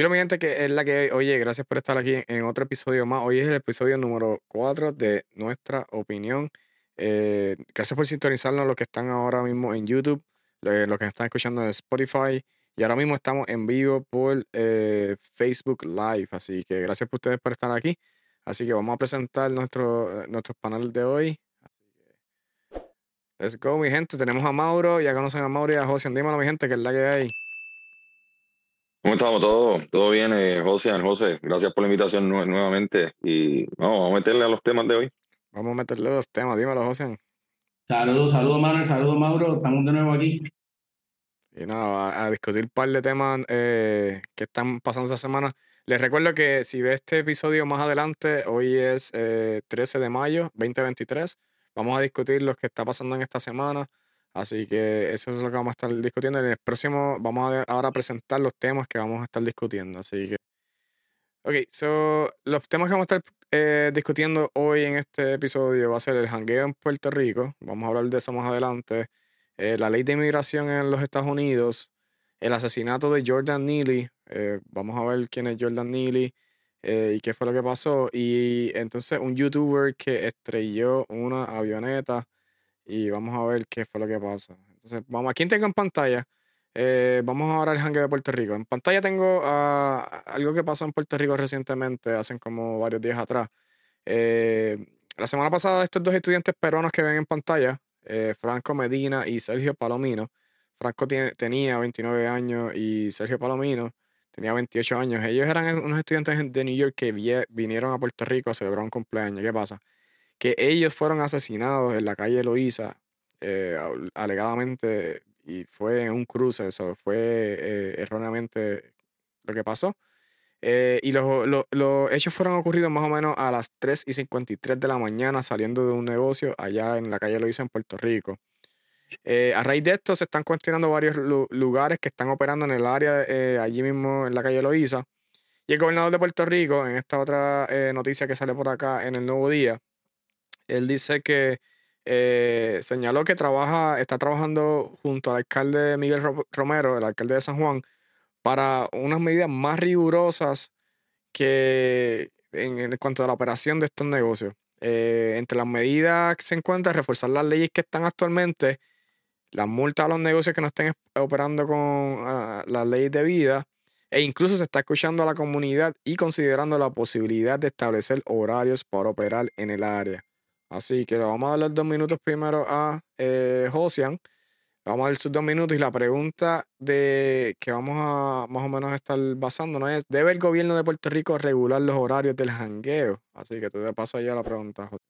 Dile mi gente que es la que, oye, gracias por estar aquí en otro episodio más. Hoy es el episodio número 4 de nuestra opinión. Eh, gracias por sintonizarnos los que están ahora mismo en YouTube, los que están escuchando en Spotify. Y ahora mismo estamos en vivo por eh, Facebook Live. Así que gracias por ustedes por estar aquí. Así que vamos a presentar nuestro, nuestro panel de hoy. Let's go, mi gente. Tenemos a Mauro, ya conocen a Mauro y a José. Dímelo, mi gente, que es la que hay. ¿Cómo estamos todos? ¿Todo bien, eh, José? José, gracias por la invitación nuevamente. Y vamos a meterle a los temas de hoy. Vamos a meterle a los temas, dímelo, José. Saludos, saludos, Manuel, saludos, Mauro. Estamos de nuevo aquí. Y nada, a, discutir un par de temas eh, que están pasando esta semana. Les recuerdo que si ve este episodio más adelante, hoy es 13 eh, de mayo 2023. Vamos a discutir lo que está pasando en esta semana Así que eso es lo que vamos a estar discutiendo. En el próximo vamos a ahora presentar los temas que vamos a estar discutiendo. Así que. Ok, so los temas que vamos a estar eh, discutiendo hoy en este episodio va a ser el jangueo en Puerto Rico. Vamos a hablar de eso más adelante. Eh, la ley de inmigración en los Estados Unidos. El asesinato de Jordan Neely. Eh, vamos a ver quién es Jordan Neely y qué fue lo que pasó. Y entonces un youtuber que estrelló una avioneta y vamos a ver qué fue lo que pasó. Entonces, vamos, aquí tengo en pantalla. Eh, vamos ahora al hangue de Puerto Rico. En pantalla tengo ah, algo que pasó en Puerto Rico recientemente, hace como varios días atrás. Eh, la semana pasada, estos dos estudiantes peruanos que ven en pantalla, eh, Franco Medina y Sergio Palomino, Franco tenía 29 años y Sergio Palomino tenía 28 años. Ellos eran unos estudiantes de New York que vinieron a Puerto Rico a celebrar un cumpleaños. ¿Qué pasa? Que ellos fueron asesinados en la calle Loíza, eh, alegadamente, y fue en un cruce, eso fue eh, erróneamente lo que pasó. Eh, y los, los, hechos fueron ocurridos más o menos a las 3 y 53 de la mañana saliendo de un negocio allá en la calle Loíza en Puerto Rico. a raíz de esto se están cuestionando varios lugares que están operando en el área allí mismo en la calle Loíza. Y el gobernador de Puerto Rico, en esta otra noticia que sale por acá en el Nuevo Día, él dice que eh, señaló que trabaja, está trabajando junto al alcalde Miguel Romero, el alcalde de San Juan, para unas medidas más rigurosas que en, cuanto a la operación de estos negocios. Eh, entre las medidas que se encuentra reforzar las leyes que están actualmente, las multas a los negocios que no estén operando con ah, la ley de vida, e incluso se está escuchando a la comunidad y considerando la posibilidad de establecer horarios para operar en el área. Así que le vamos a dar dos minutos primero a eh, Josian. Vamos a dar sus dos minutos y la pregunta de que vamos a más o menos estar basándonos es, ¿debe el gobierno de Puerto Rico regular los horarios del jangueo? Así que te paso ya la pregunta, José.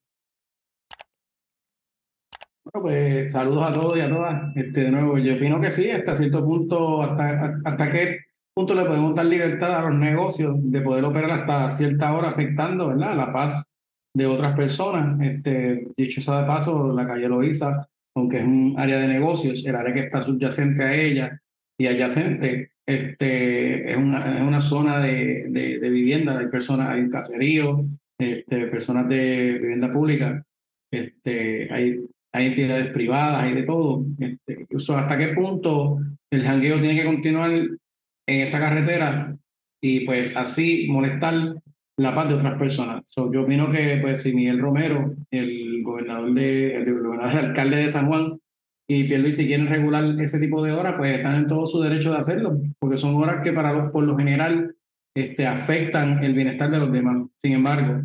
Bueno, pues saludos a todos y a todas. Este, de nuevo, yo opino que sí, hasta cierto punto, hasta, hasta qué punto le podemos dar libertad a los negocios de poder operar hasta cierta hora afectando ¿verdad? la paz de otras personas. Este, dicho sea de paso, la calle Loíza, aunque es un área de negocios, el área que está subyacente a ella y adyacente, este, es, una, es una zona de, de, vivienda, hay personas, hay un caserío, este, personas de vivienda pública, este, hay, hay entidades privadas, hay de todo. Este, incluso hasta qué punto el jangueo tiene que continuar en esa carretera y pues así molestar la paz de otras personas. yo opino que pues, si Miguel Romero, el gobernador, de, el, gobernador, alcalde de San Juan, y si quieren regular ese tipo de horas, pues están en todo su derecho de hacerlo, porque son horas que para los, por lo general este, afectan el bienestar de los demás. Sin embargo,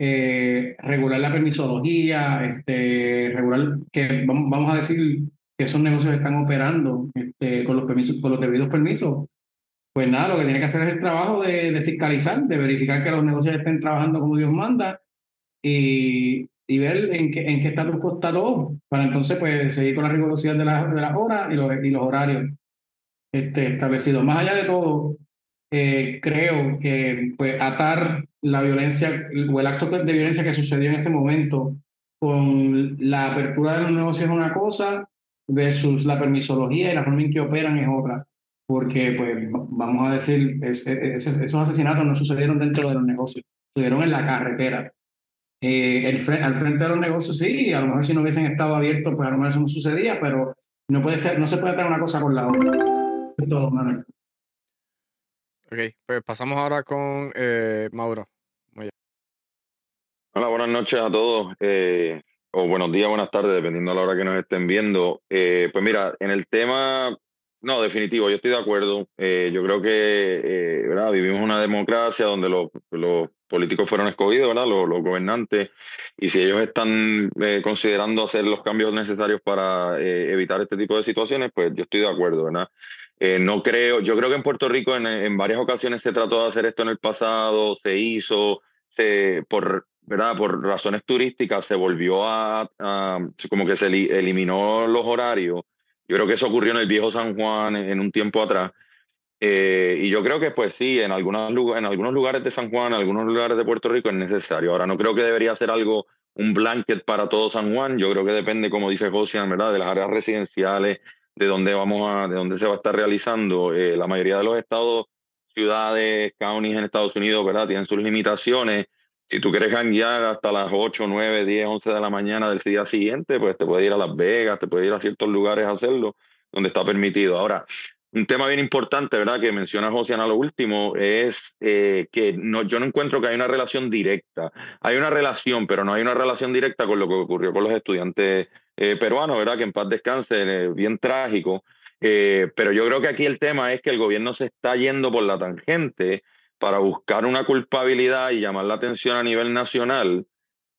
eh, regular la permisología, este, regular que vamos, a decir que esos negocios están operando este, con los permisos, con los debidos permisos, pues nada, lo que tiene que hacer es el trabajo de, fiscalizar, de verificar que los negocios estén trabajando como Dios manda y, y ver en qué, en qué estatus está todo, para entonces pues seguir con la rigurosidad de, las de las horas y los, y los horarios este, establecidos. Más allá de todo, eh, creo que pues, atar la violencia o el acto de violencia que sucedió en ese momento con la apertura de los negocios es una cosa versus la permisología y la forma en que operan es otra porque, pues, vamos a decir, esos asesinatos no sucedieron dentro de los negocios, sucedieron en la carretera. Eh, el, al frente de los negocios sí, a lo mejor si no hubiesen estado abiertos, pues a lo mejor eso no sucedía, pero no puede ser, no se puede hacer una cosa con la otra. Todo, Ok, Ok, pues pasamos ahora con eh, Mauro. Hola, buenas noches a todos. Eh, o buenos días, buenas tardes, dependiendo de la hora que nos estén viendo. Eh, pues mira, en el tema, no, definitivo, yo estoy de acuerdo. Eh, yo creo que eh, ¿verdad? vivimos una democracia donde los, políticos fueron escogidos, ¿verdad? Los, gobernantes, y si ellos están considerando hacer los cambios necesarios para evitar este tipo de situaciones, pues yo estoy de acuerdo, ¿verdad? no creo, yo creo que en Puerto Rico en, varias ocasiones se trató de hacer esto en el pasado, se hizo, se, por ¿verdad? Por razones turísticas se volvió a, como que se eliminó los horarios. Yo creo que eso ocurrió en el viejo San Juan en, un tiempo atrás. Eh, y yo creo que pues sí, en, algunos, en algunos lugares de San Juan, en algunos lugares de Puerto Rico es necesario. Ahora, no creo que debería ser algo, un blanket para todo San Juan. Yo creo que depende, como dice José, ¿verdad? De las áreas residenciales, de dónde vamos a, de dónde se va a estar realizando. Eh, la mayoría de los estados, ciudades, counties en Estados Unidos, ¿verdad? Tienen sus limitaciones si tú quieres janguear hasta las 8, 9, 10, 11 de la mañana del día siguiente, pues te puedes ir a Las Vegas, te puedes ir a ciertos lugares a hacerlo donde está permitido. Ahora, un tema bien importante, ¿verdad? Que menciona José a lo último, es eh, que no, yo no encuentro que hay una relación directa. Hay una relación, pero no hay una relación directa con lo que ocurrió con los estudiantes eh, peruanos, ¿verdad? Que en paz descanse, eh, bien trágico. pero yo creo que aquí el tema es que el gobierno se está yendo por la tangente para buscar una culpabilidad y llamar la atención a nivel nacional,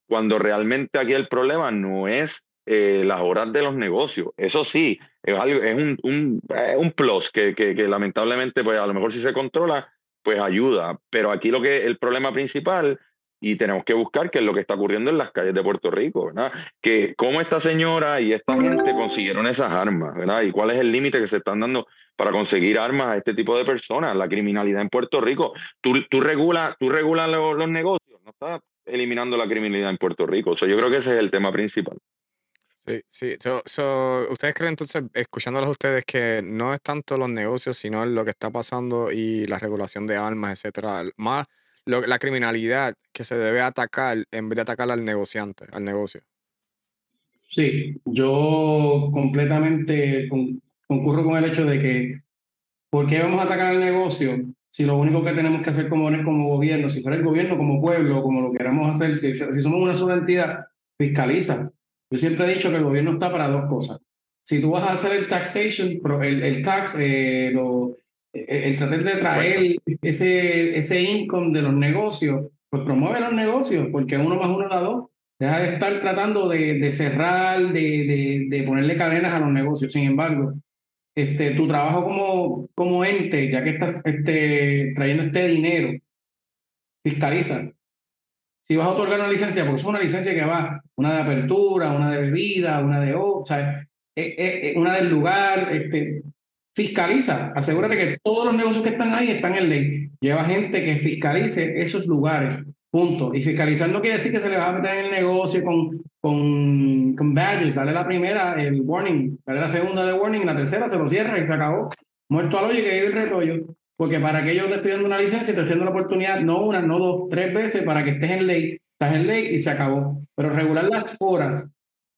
cuando realmente aquí el problema no es eh, las horas de los negocios. Eso sí, es, algo, es un, un plus que, que, que, lamentablemente, pues a lo mejor si se controla, pues ayuda. Pero aquí lo que el problema principal, y tenemos que buscar qué es lo que está ocurriendo en las calles de Puerto Rico, ¿verdad? Que cómo esta señora y esta gente consiguieron esas armas, ¿verdad? Y cuál es el límite que se están dando para conseguir armas a este tipo de personas. La criminalidad en Puerto Rico, tú, tú regulas tú regula los, negocios, no estás eliminando la criminalidad en Puerto Rico. O sea, yo creo que ese es el tema principal. Sí, sí. So, ¿Ustedes creen entonces, escuchándolos a ustedes, que no es tanto los negocios, sino lo que está pasando y la regulación de armas, etcétera? Más la criminalidad que se debe atacar en vez de atacar al negociante, al negocio. Sí, yo completamente concurro con el hecho de que, ¿por qué vamos a atacar al negocio si lo único que tenemos que hacer como, como gobierno, si fuera el gobierno, como pueblo, como lo queramos hacer, si, si somos una sola entidad, fiscaliza? Yo siempre he dicho que el gobierno está para dos cosas. Si tú vas a hacer el taxation, el, el tax, eh, lo, el tratar de traer ese, ese income de los negocios, pues promueve los negocios, porque uno más uno da dos. Deja de estar tratando de, de cerrar, de, de, de, ponerle cadenas a los negocios. Sin embargo, este, tu trabajo como, como ente, ya que estás este, trayendo este dinero, fiscaliza. Si vas a otorgar una licencia, porque es una licencia que va, una de apertura, una de bebida, una de o sea, una del lugar, este, fiscaliza, asegúrate que todos los negocios que están ahí están en ley. Lleva gente que fiscalice esos lugares. Punto. Y fiscalizar no quiere decir que se le va a meter en el negocio con, con, badges. Dale la primera, el warning. Dale la segunda de warning. La tercera se lo cierra y se acabó. Muerto al hoyo y que vive el retollo. Porque para que yo te dando una licencia, te estoy dando la oportunidad, no una, no dos, tres veces para que estés en ley. Estás en ley y se acabó. Pero regular las horas.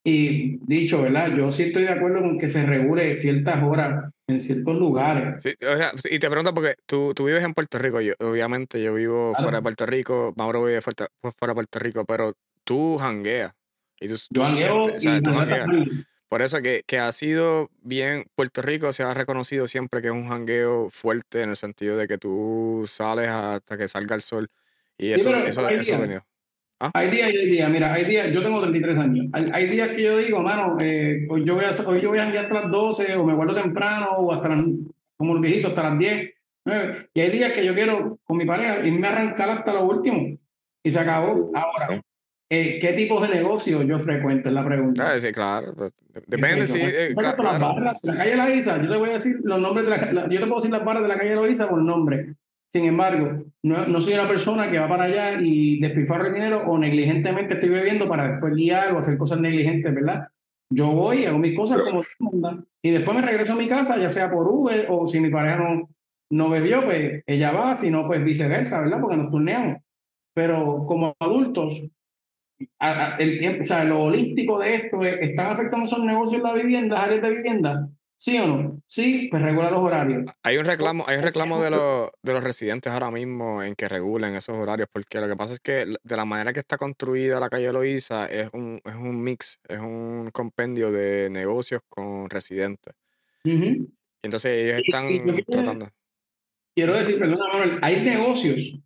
Y dicho, ¿verdad? Yo sí estoy de acuerdo con que se regule ciertas horas en ciertos lugares. y te pregunto porque tú, tú vives en Puerto Rico, yo, obviamente yo vivo fuera de Puerto Rico, Mauro vive fuera, fuera de Puerto Rico, pero tú jangueas. Y tú, yo Por eso que, que ha sido bien, Puerto Rico se ha reconocido siempre que es un jangueo fuerte en el sentido de que tú sales hasta que salga el sol. Y eso, eso, eso ha venido. ¿Ah? Hay días y hay días, mira, hay días, yo tengo 33 años, hay, días que yo digo, mano, eh, hoy, yo voy a, hoy yo voy a hasta las 12 o me guardo temprano o hasta las, como los viejitos, hasta las 10, 9, y hay días que yo quiero con mi pareja irme a arrancar hasta lo último y se acabó. Ahora, eh, ¿qué tipos de negocio yo frecuento? Es la pregunta. Ah, sí, claro, pues, depende si... Eh, claro, la calle La Isa, yo te voy a decir los nombres de la, yo te puedo decir las barras de la calle La Isa por nombre. Sin embargo, no, soy una persona que va para allá y despilfarro el dinero o negligentemente estoy bebiendo para después guiar o hacer cosas negligentes, ¿verdad? Yo voy, hago mis cosas como y después me regreso a mi casa, ya sea por Uber o si mi pareja no, no bebió, pues ella va, si no, pues viceversa, ¿verdad? Porque nos turneamos. Pero como adultos, el tiempo, o sea, lo holístico de esto es, están afectando esos negocios las áreas de vivienda. ¿Sí o no? Sí, pues regula los horarios. Hay un reclamo, hay un reclamo de los, de los residentes ahora mismo en que regulen esos horarios, porque lo que pasa es que de la manera que está construida la calle Loíza es un, es un mix, es un compendio de negocios con residentes. Entonces ellos están tratando. Quiero decir, perdona, Manuel, hay negocios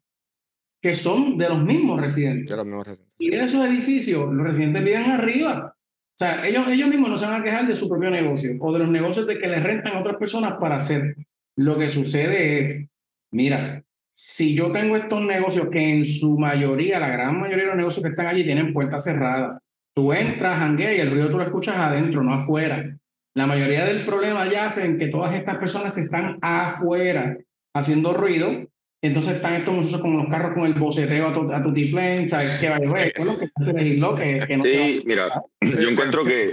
que son de los mismos residentes. De los mismos residentes. Y en esos edificios, los residentes viven arriba. O sea, ellos, ellos mismos no se van a quejar de su propio negocio o de los negocios de que les rentan a otras personas para hacer. Lo que sucede es, mira, si yo tengo estos negocios que en su mayoría, la gran mayoría de los negocios que están allí tienen puertas cerradas, tú entras, jangueas y el ruido tú lo escuchas adentro, no afuera. La mayoría del problema yace en que todas estas personas están afuera haciendo ruido entonces están estos muchachos con los carros con el boceteo a tu, a tu tiplén, ¿sabes? Que es lo que que, que no Sí, mira, yo encuentro que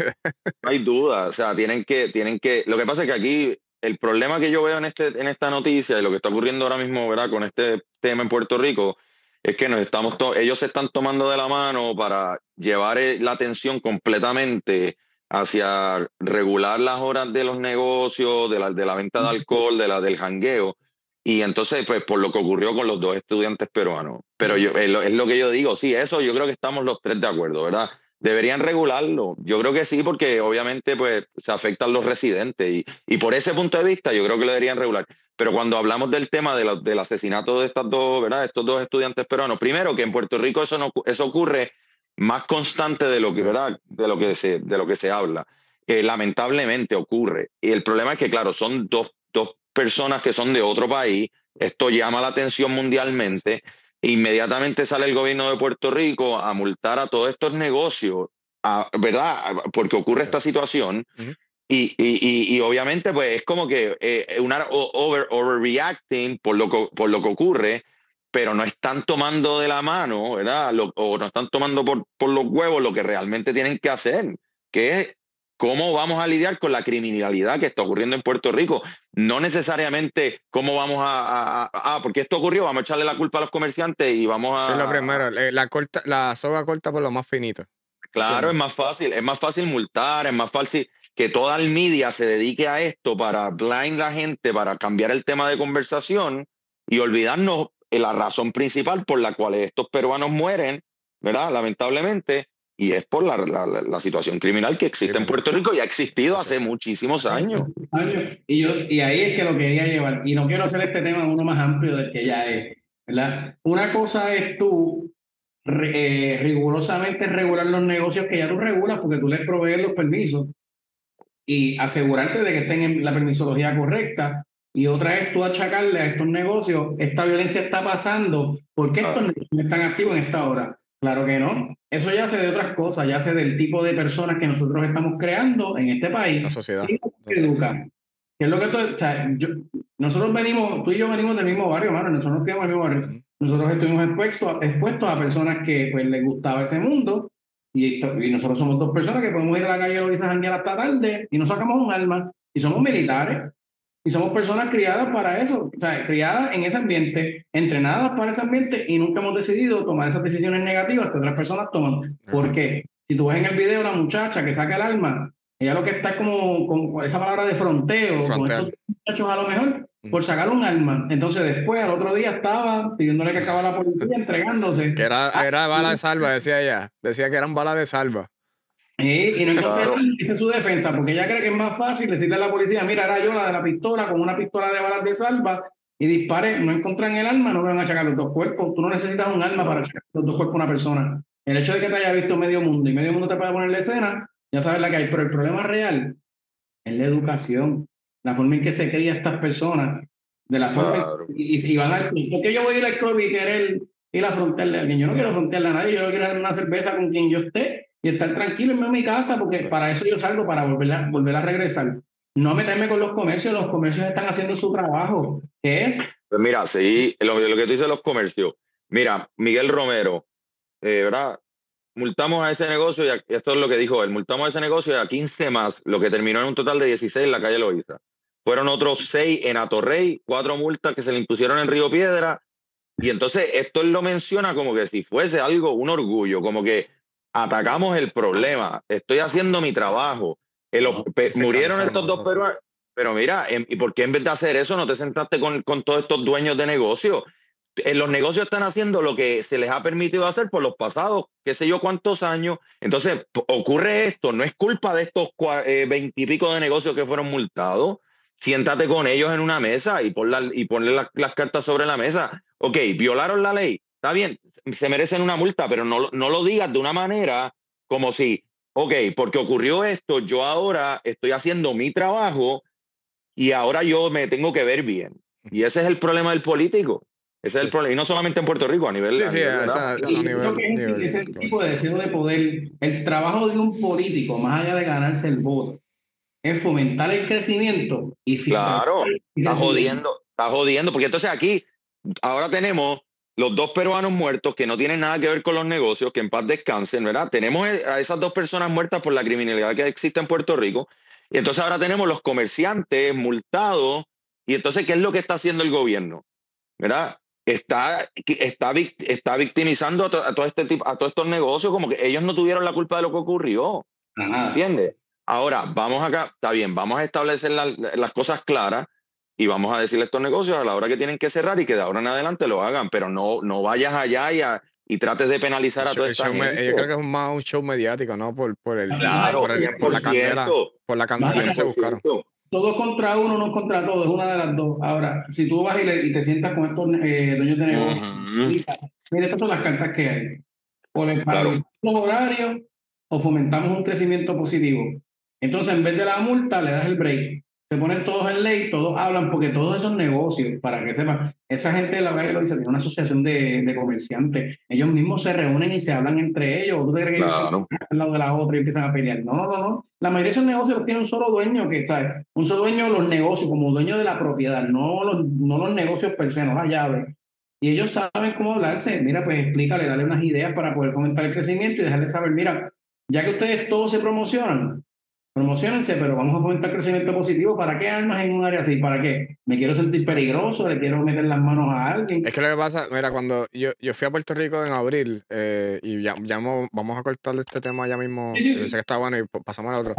no hay duda, o sea, tienen que, tienen que, lo que pasa es que aquí el problema que yo veo en, este, en esta noticia y lo que está ocurriendo ahora mismo, ¿verdad? Con este tema en Puerto Rico, es que nos estamos ellos se están tomando de la mano para llevar eh, la atención completamente hacia regular las horas de los negocios, de la, de la venta de alcohol, de la, del jangueo y entonces, pues por lo que ocurrió con los dos estudiantes peruanos. Pero yo, es, lo, que yo digo, sí, eso yo creo que estamos los tres de acuerdo, ¿verdad? Deberían regularlo. Yo creo que sí, porque obviamente pues se afectan los residentes y, y por ese punto de vista yo creo que lo deberían regular. Pero cuando hablamos del tema de del asesinato de estas dos, ¿verdad? Estos dos estudiantes peruanos, primero que en Puerto Rico eso, no, eso ocurre más constante de lo que, ¿verdad? De lo que se, de lo que se habla. que lamentablemente ocurre. Y el problema es que, claro, son dos, dos personas que son de otro país. Esto llama la atención mundialmente. Inmediatamente sale el gobierno de Puerto Rico a multar a todos estos negocios, ¿verdad? Porque ocurre esta situación. y, y, y, obviamente, pues es como que eh, una over, overreacting por lo, que, por lo que ocurre, pero no están tomando de la mano, ¿verdad? o no están tomando por, por los huevos lo que realmente tienen que hacer, que es cómo vamos a lidiar con la criminalidad que está ocurriendo en Puerto Rico. No necesariamente cómo vamos a, ah, porque esto ocurrió, vamos a echarle la culpa a los comerciantes y vamos a... Sí, lo primero, la, corta, la soga corta por lo más finito. Claro, es más fácil, es más fácil multar, es más fácil que toda el media se dedique a esto para blind la gente, para cambiar el tema de conversación y olvidarnos la razón principal por la cual estos peruanos mueren, ¿verdad? Lamentablemente, y es por la, la, situación criminal que existe en Puerto Rico y ha existido hace muchísimos años. Y, yo, y ahí es que lo quería llevar, y no quiero hacer este tema uno más amplio del que ya es, ¿verdad? Una cosa es tú eh, rigurosamente regular los negocios que ya tú regulas porque tú les provees los permisos y asegurarte de que estén en la permisología correcta. Y otra es tú achacarle a estos negocios, esta violencia está pasando, ¿por qué estos negocios están activos en esta hora? Claro que no. Eso ya se de otras cosas, ya se del tipo de personas que nosotros estamos creando en este país. La sociedad. Que educan. ¿Qué es lo que tú, o sea, nosotros venimos, tú y yo venimos del mismo barrio, mano, nosotros nos el mismo barrio. Nosotros estuvimos expuestos, expuestos a personas que pues les gustaba ese mundo y, y nosotros somos dos personas que podemos ir a la calle Luisa Janguera hasta tarde y nos sacamos un arma y somos militares y somos personas criadas para eso, o sea, criadas en ese ambiente, entrenadas para ese ambiente y nunca hemos decidido tomar esas decisiones negativas que otras personas toman. ¿Por qué? Si tú ves en el video la muchacha que saca el arma, ella lo que está como con esa palabra de fronteo, con estos muchachos a lo mejor, por sacar un arma. Entonces después, al otro día estaba pidiéndole que acabara la policía, entregándose. Que era, era bala de salva, decía ella. Decía que eran balas de salva y no encontraron, esa es su defensa, porque ella cree que es más fácil decirle a la policía, mira, era yo la de la pistola con una pistola de balas de salva y dispare, no encuentran el arma, no van a achacar los dos cuerpos. Tú no necesitas un arma para achacar los dos cuerpos a una persona. El hecho de que te haya visto medio mundo y medio mundo te puede poner la escena, ya sabes la que hay. Pero el problema real es la educación, la forma en que se cría estas personas, de la forma y, y, van al porque yo voy a ir al club y querer ir a frontearle a alguien. Yo no quiero frontearle a nadie, yo quiero dar una cerveza con quien yo esté y estar tranquilo en mi casa, porque para eso yo salgo, para volver a, volver a regresar. No meterme con los comercios, los comercios están haciendo su trabajo, ¿qué es... Pues mira, sí, lo, lo que tú dices los comercios. Mira, Miguel Romero, eh, ¿verdad? Multamos a ese negocio, y, esto es lo que dijo él, multamos a ese negocio a 15 más, lo que terminó en un total de 16 en la calle Loiza. Fueron otros 6 en Atorrey, cuatro multas que se le impusieron en Río Piedra, y entonces esto él lo menciona como que si fuese algo, un orgullo, como que atacamos el problema, estoy haciendo mi trabajo. murieron estos dos peruanos, pero mira, em, ¿y por qué en vez de hacer eso no te sentaste con, con todos estos dueños de negocio? En los negocios están haciendo lo que se les ha permitido hacer por los pasados, qué sé yo cuántos años. Entonces, ocurre esto, no es culpa de estos eh, veintipico de negocios que fueron multados. Siéntate con ellos en una mesa y, pon y ponle las cartas sobre la mesa. Ok, violaron la ley, está bien, se merecen una multa, pero no, no lo digas de una manera como si, ok, porque ocurrió esto, yo ahora estoy haciendo mi trabajo y ahora yo me tengo que ver bien. Y ese es el problema del político. Ese es el problema. Y no solamente en Puerto Rico, a nivel. Sí, sí, a nivel, que ese, tipo de deseo de poder. El trabajo de un político, más allá de ganarse el voto, es fomentar el crecimiento y Claro, está jodiendo, está jodiendo. Porque entonces aquí, ahora tenemos los dos peruanos muertos que no tienen nada que ver con los negocios, que en paz descansen, ¿verdad? Tenemos a esas dos personas muertas por la criminalidad que existe en Puerto Rico y entonces ahora tenemos los comerciantes multados. Y entonces, ¿qué es lo que está haciendo el gobierno? ¿Verdad? Está, está, está victimizando a, todo este tipo, a todos estos negocios como que ellos no tuvieron la culpa de lo que ocurrió. ¿Entiendes? Ahora, vamos acá, está bien, vamos a establecer las cosas claras y vamos a decirle a estos negocios a la hora que tienen que cerrar y que de ahora en adelante lo hagan, pero no, no vayas allá y a, y trates de penalizar a toda esta gente. Yo creo que es más un show mediático, ¿no? Por, por, el, claro, por, el, por la candela, por la candela que se buscaron. Todo contra uno, no contra todo, es una de las dos. Ahora, si tú vas y, te sientas con estos eh, dueños de negocios, mira, estas son las cartas que hay. O les paralizamos los horarios o fomentamos un crecimiento positivo. Entonces, en vez de la multa, le das el break se ponen todos en ley, todos hablan, porque todos esos negocios, para que sepan, esa gente de la calle lo dice, tiene una asociación de, de, comerciantes, ellos mismos se reúnen y se hablan entre ellos, ¿tú te crees que claro. al lado de la otra y empiezan a pelear? No, no, no, la mayoría de esos negocios tienen un solo dueño, que ¿sabes? un solo dueño de los negocios, como dueño de la propiedad, no los, no los negocios per se, no la llave. Y ellos saben cómo hablarse, mira, pues explícale, dale unas ideas para poder fomentar el crecimiento y dejarle saber, mira, ya que ustedes todos se promocionan, promocionense, pero vamos a fomentar crecimiento positivo. ¿Para qué armas en un área así? ¿Para qué? ¿Me quiero sentir peligroso? ¿Le quiero meter las manos a alguien? Es que lo que pasa, mira, cuando yo, yo fui a Puerto Rico en abril eh, y ya, vamos a cortar este tema ya mismo, yo sé que está bueno y pasamos al otro.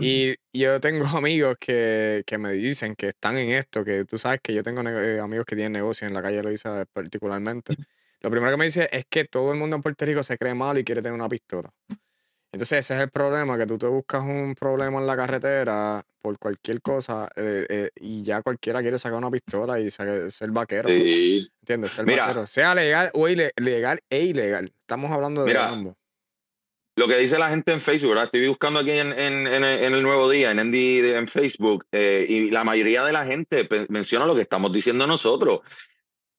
Y yo tengo amigos que, que, me dicen que están en esto, que tú sabes que yo tengo eh, amigos que tienen negocio en la calle Loiza particularmente. Lo primero que me dice es que todo el mundo en Puerto Rico se cree mal y quiere tener una pistola. Entonces ese es el problema, que tú te buscas un problema en la carretera por cualquier cosa eh, eh, y ya cualquiera quiere sacar una pistola y ser vaquero. Sí. ¿Entiendes? Ser vaquero. Sea legal o ilegal e ilegal. Estamos hablando de ambos. Lo que dice la gente en Facebook, ¿verdad? Estoy buscando aquí en, en, en, el nuevo día, en en Facebook, eh, y la mayoría de la gente menciona lo que estamos diciendo nosotros.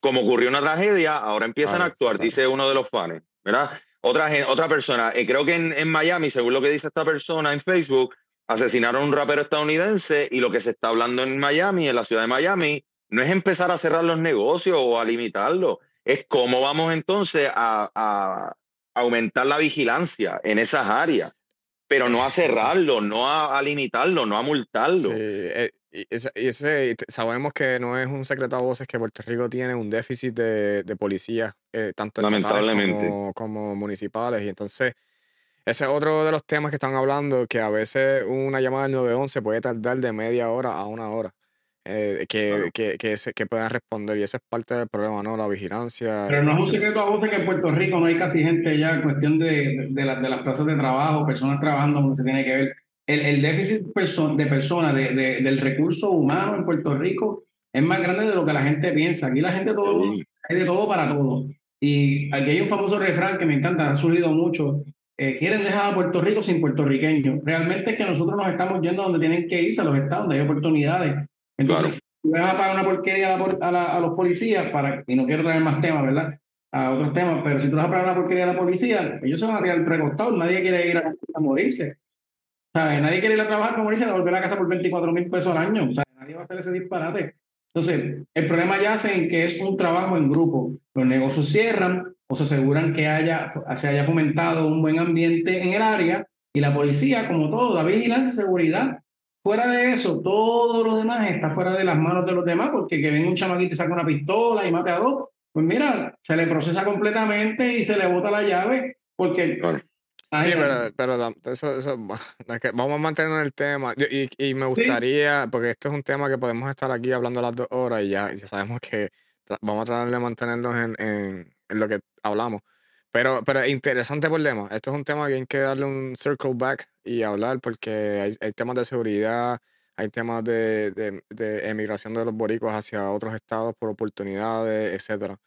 Como ocurrió una tragedia, ahora empiezan a actuar, dice uno de los fans, ¿verdad? Otra, otra persona, creo que en, en, Miami, según lo que dice esta persona en Facebook, asesinaron a un rapero estadounidense y lo que se está hablando en Miami, en la ciudad de Miami, no es empezar a cerrar los negocios o a limitarlos, es cómo vamos entonces a, a aumentar la vigilancia en esas áreas pero no a cerrarlo, no a, limitarlo, no a multarlo. Sí, eh, y ese, sabemos que no es un secreto a voces que Puerto Rico tiene un déficit de, de policías, eh, tanto como, como, municipales. Y entonces, ese es otro de los temas que están hablando, que a veces una llamada del 911 puede tardar de media hora a una hora. Eh, que, que, que, que, puedan responder. Y ese es parte del problema, ¿no? La vigilancia. Pero no es un secreto a voces que en Puerto Rico no hay casi gente ya en cuestión de, de, de las plazas de trabajo, personas trabajando donde se tiene que ver. El, el déficit de personas, de, del recurso humano en Puerto Rico es más grande de lo que la gente piensa. Aquí la gente todo, hay de todo para todo. Y aquí hay un famoso refrán que me encanta, ha subido mucho. Eh, quieren dejar a Puerto Rico sin puertorriqueños. Realmente es que nosotros nos estamos yendo donde tienen que irse, a los estados, donde hay oportunidades entonces, tú vas a pagar una porquería a, los policías para, y no quiero traer más temas, ¿verdad? A otros temas, pero si tú vas a pagar una porquería a la policía, ellos se van a quedar precostados, nadie quiere ir a, morirse. O sea, nadie quiere ir a trabajar para morirse a volver a casa por 24 mil pesos al año. O sea, nadie va a hacer ese disparate. Entonces, el problema ya en que es un trabajo en grupo. Los negocios cierran o se aseguran que haya, se haya fomentado un buen ambiente en el área y la policía, como todo, da vigilancia y seguridad Fuera de eso, todo lo demás está fuera de las manos de los demás, porque que venga un chamaquito y saca una pistola y mate a dos, pues mira, se le procesa completamente y se le bota la llave, porque Sí, pero, pero eso, eso, vamos a mantener el tema. Y, y me gustaría, porque esto es un tema que podemos estar aquí hablando las dos horas y ya, ya sabemos que vamos a tratar de mantenernos en, en, en, lo que hablamos. Pero, pero interesante problema. Esto es un tema que hay que darle un circle back y hablar porque hay, hay temas de seguridad, hay temas de, de, de, emigración de los boricuas hacia otros estados por oportunidades, etcétera.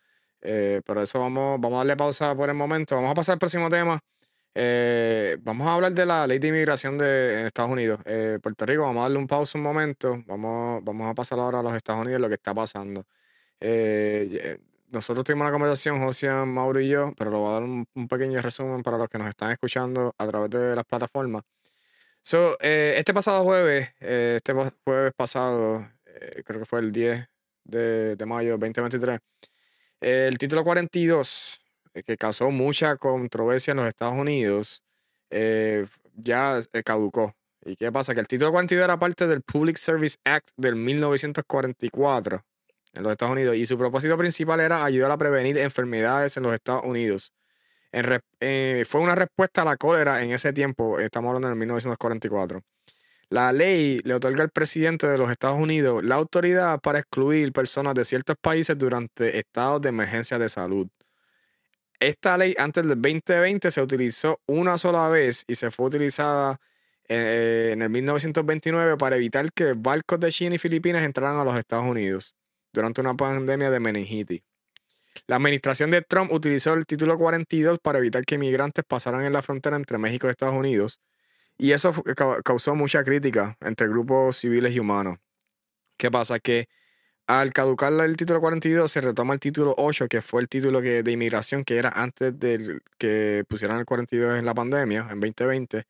Eh, pero eso vamos, vamos a darle pausa por el momento. Vamos a pasar al próximo tema. Eh, vamos a hablar de la ley de inmigración de en Estados Unidos. Eh, Puerto Rico, vamos a darle un pausa un momento. Vamos, vamos a pasar ahora a los Estados Unidos lo que está pasando. Eh, nosotros tuvimos una conversación, José, Mauro y yo, pero lo voy a dar un, pequeño resumen para los que nos están escuchando a través de las plataformas. So, este pasado jueves, este jueves pasado, creo que fue el 10 de, de mayo de 2023, el título 42 eh, que causó mucha controversia en los Estados Unidos, eh, ya eh, caducó. ¿Y qué pasa? Que el título 42 era parte del Public Service Act del 1944 en los Estados Unidos y su propósito principal era ayudar a prevenir enfermedades en los Estados Unidos. fue una respuesta a la cólera en ese tiempo, estamos hablando del 1944. La ley le otorga al presidente de los Estados Unidos la autoridad para excluir personas de ciertos países durante estados de emergencia de salud. Esta ley antes del 2020 se utilizó una sola vez y se fue utilizada eh, en el 1929 para evitar que barcos de China y Filipinas entraran a los Estados Unidos durante una pandemia de meningitis. La administración de Trump utilizó el título 42 para evitar que inmigrantes pasaran en la frontera entre México y Estados Unidos y eso causó mucha crítica entre grupos civiles y humanos. ¿Qué pasa? Que al caducar el título 42 se retoma el título 8, que fue el título de inmigración que era antes de que pusieran el 42 en la pandemia, en 2020.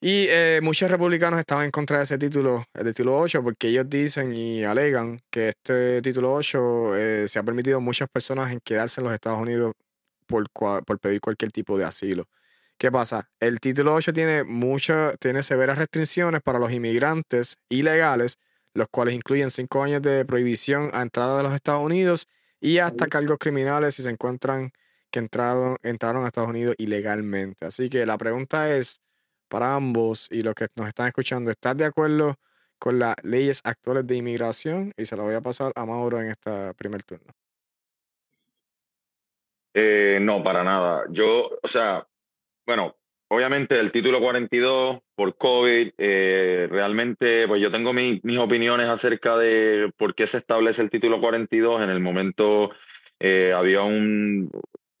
Y eh, muchos republicanos estaban en contra de ese título, el título 8, porque ellos dicen y alegan que este título 8 eh, se ha permitido a muchas personas en quedarse en los Estados Unidos por, por pedir cualquier tipo de asilo. ¿Qué pasa? El título 8 tiene, mucha, tiene severas restricciones para los inmigrantes ilegales los cuales incluyen cinco años de prohibición a entrada de los Estados Unidos y hasta cargos criminales si se encuentran que entraron, entraron a Estados Unidos ilegalmente. Así que la pregunta es para ambos y los que nos están escuchando, ¿estás de acuerdo con las leyes actuales de inmigración? Y se lo voy a pasar a Mauro en este primer turno. Eh, no, para nada. Yo, o sea, bueno, obviamente el título 42 por COVID, eh, realmente pues yo tengo mis opiniones acerca de por qué se establece el título 42. En el momento eh, había un,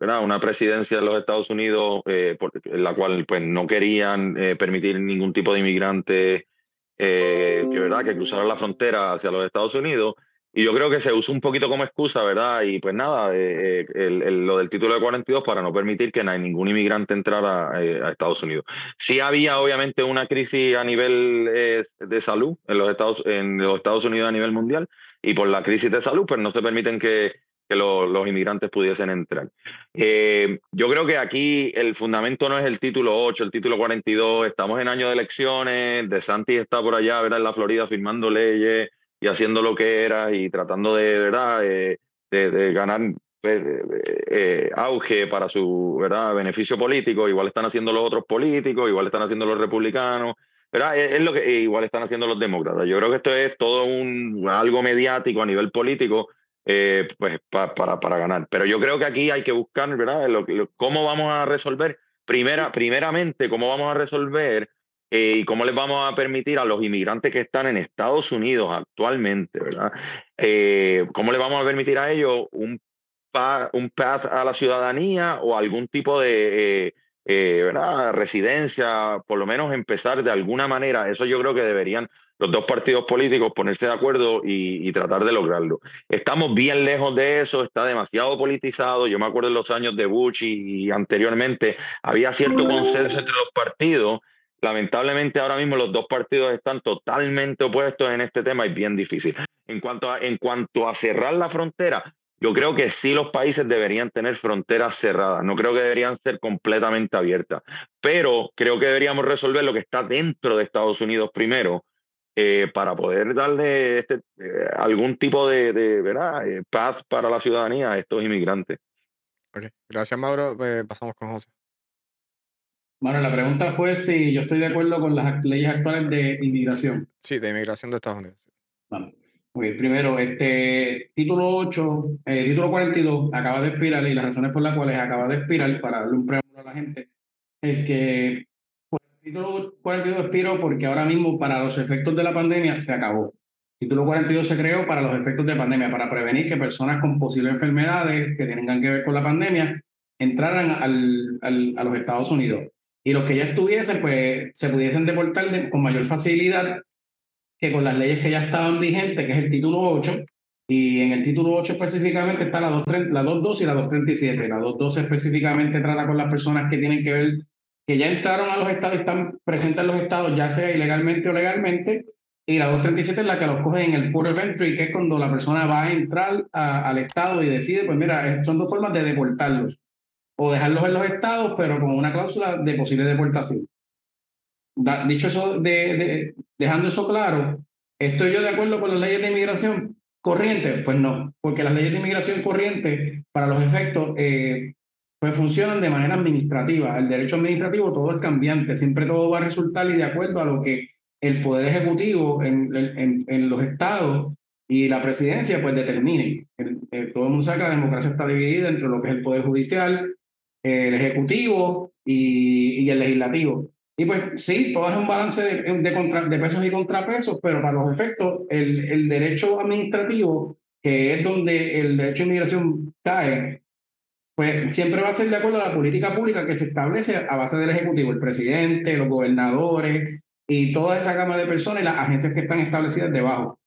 una presidencia de los Estados Unidos eh, en la cual pues no querían permitir ningún tipo de inmigrante que, ¿verdad? que cruzara la frontera hacia los Estados Unidos. Y yo creo que se usa un poquito como excusa, ¿verdad? Y pues nada, eh, eh, lo del título de 42 para no permitir que ningún inmigrante entrara eh, a Estados Unidos. Sí había obviamente una crisis a nivel de salud en los, Estados, en los Estados Unidos a nivel mundial y por la crisis de salud pues no se permiten que, que los inmigrantes pudiesen entrar. yo creo que aquí el fundamento no es el título 8, el título 42, estamos en año de elecciones, De Santi está por allá, ¿verdad? En la Florida firmando leyes y haciendo lo que era y tratando de, ¿verdad? Eh, de, ganar pues, eh, auge para su ¿verdad? beneficio político, igual están haciendo los otros políticos, igual están haciendo los republicanos, ¿verdad? Es, lo que igual están haciendo los demócratas. Yo creo que esto es todo un algo mediático a nivel político eh, pues para, para ganar. Pero yo creo que aquí hay que buscar, ¿verdad? cómo vamos a resolver, primera, primeramente, cómo vamos a resolver eh, y cómo les vamos a permitir a los inmigrantes que están en Estados Unidos actualmente, ¿verdad? Eh, ¿Cómo les vamos a permitir a ellos un, un path a la ciudadanía o algún tipo de eh, ¿verdad? residencia, por lo menos empezar de alguna manera? Eso yo creo que deberían los dos partidos políticos ponerse de acuerdo y, y, tratar de lograrlo. Estamos bien lejos de eso, está demasiado politizado. Yo me acuerdo en los años de Bush y, y anteriormente había cierto consenso entre los partidos lamentablemente ahora mismo los dos partidos están totalmente opuestos en este tema y bien difícil. En cuanto a, en cuanto a cerrar la frontera, yo creo que sí los países deberían tener fronteras cerradas, no creo que deberían ser completamente abiertas, pero creo que deberíamos resolver lo que está dentro de Estados Unidos primero eh, para poder darle este, eh, algún tipo de, ¿verdad? Eh, paz para la ciudadanía a estos inmigrantes. Gracias, Mauro. pasamos con José. Bueno, la pregunta fue si yo estoy de acuerdo con las leyes actuales de inmigración. Sí, de inmigración de Estados Unidos. Vamos. primero, este título 8, eh, título 42 acaba de expirar y las razones por las cuales acaba de expirar, para darle un preámbulo a la gente, es que título 42 expiró porque ahora mismo para los efectos de la pandemia se acabó. Título 42 se creó para los efectos de pandemia, para prevenir que personas con posibles enfermedades que tengan que ver con la pandemia entraran al, al, a los Estados Unidos y los que ya estuviesen, pues se pudiesen deportar con mayor facilidad que con las leyes que ya estaban vigentes, que es el título 8, y en el título 8 específicamente está la 2.2 la y la 237. La 2.2 específicamente trata con las personas que tienen que ver, que ya entraron a los estados y están presentes en los estados, ya sea ilegalmente o legalmente, y la 237 es la que los coge en el of entry, que es cuando la persona va a entrar al estado y decide, pues mira, son dos formas de deportarlos o dejarlos en los estados, pero con una cláusula de posible deportación. dicho eso, de, dejando eso claro, ¿estoy yo de acuerdo con las leyes de inmigración corriente? Pues no, porque las leyes de inmigración corriente, para los efectos, eh, pues funcionan de manera administrativa. El derecho administrativo todo es cambiante, siempre todo va a resultar y de acuerdo a lo que el Poder Ejecutivo en, en, en los estados y la presidencia pues determine. todo el mundo sabe que la democracia está dividida entre lo que es el Poder Judicial, el ejecutivo y, y, el legislativo. Y pues sí, todo es un balance de, de, de, pesos y contrapesos, pero para los efectos, el, el derecho administrativo, que es donde el derecho de inmigración cae, pues siempre va a ser de acuerdo a la política pública que se establece a base del Ejecutivo, el presidente, los gobernadores y toda esa gama de personas y las agencias que están establecidas debajo.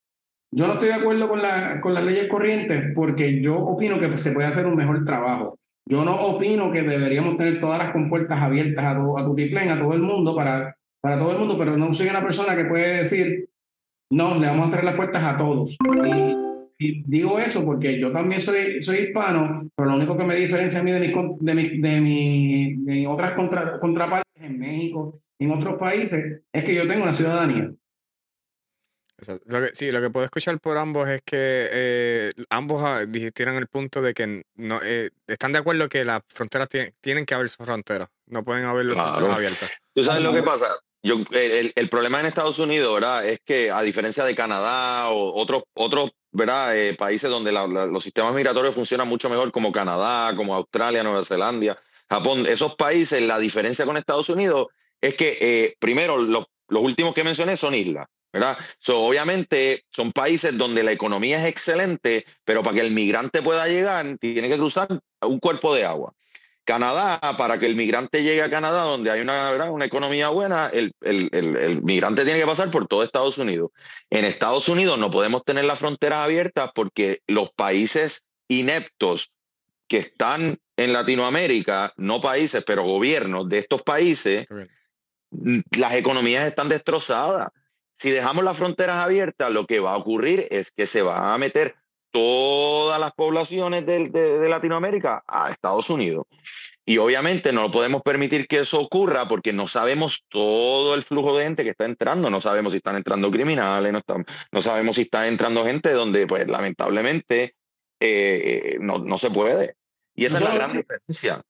Yo no estoy de acuerdo con, la, con las leyes corrientes porque yo opino que se puede hacer un mejor trabajo. Yo no opino que deberíamos tener todas las compuertas abiertas a, tu, a a todo el mundo, para, para todo el mundo, pero no soy una persona que puede decir, no, le vamos a cerrar las puertas a todos. Y, digo eso porque yo también soy, soy hispano, pero lo único que me diferencia a mí de mis, de mis, de mi, otras contra, contrapartes en México y en otros países es que yo tengo una ciudadanía. Lo que, sí, lo que puedo escuchar por ambos es que eh, ambos ah, tienen el punto de que no eh, están de acuerdo que las fronteras tienen, tienen que haber sus fronteras, no pueden haber las fronteras abiertas. ¿Tú sabes lo que pasa? Yo, el, el, problema en Estados Unidos ¿verdad? es que, a diferencia de Canadá o otros, otros ¿verdad? Eh, países donde los sistemas migratorios funcionan mucho mejor, como Canadá, como Australia, Nueva Zelanda, Japón, esos países, la diferencia con Estados Unidos es que, primero, los, últimos que mencioné son islas. ¿verdad? obviamente son países donde la economía es excelente, pero para que el migrante pueda llegar, tiene que cruzar un cuerpo de agua. Canadá, para que el migrante llegue a Canadá, donde hay una, una economía buena, el, el, el, migrante tiene que pasar por todo Estados Unidos. En Estados Unidos no podemos tener las fronteras abiertas porque los países ineptos que están en Latinoamérica, no países, pero gobiernos de estos países, las economías están destrozadas si dejamos las fronteras abiertas, lo que va a ocurrir es que se van a meter todas las poblaciones de, Latinoamérica a Estados Unidos. Y obviamente no podemos permitir que eso ocurra porque no sabemos todo el flujo de gente que está entrando, no sabemos si están entrando criminales, no, no sabemos si está entrando gente donde pues lamentablemente eh, no, no, se puede. Y esa es la gran diferencia.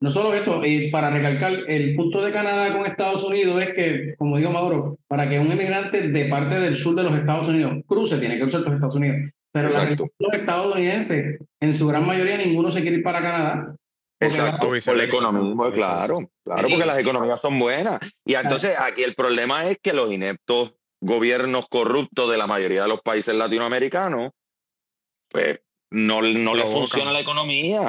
No solo eso, y para recalcar, el punto de Canadá con Estados Unidos es que, como digo Mauro, para que un inmigrante de parte del sur de los Estados Unidos cruce, tiene que cruzar los Estados Unidos. Pero los estadounidenses, en su gran mayoría, ninguno se quiere ir para Canadá. Exacto, por la economía, claro, claro, porque las economías son buenas. Y entonces aquí el problema es que los ineptos gobiernos corruptos de la mayoría de los países latinoamericanos, pues no, no le funciona la economía.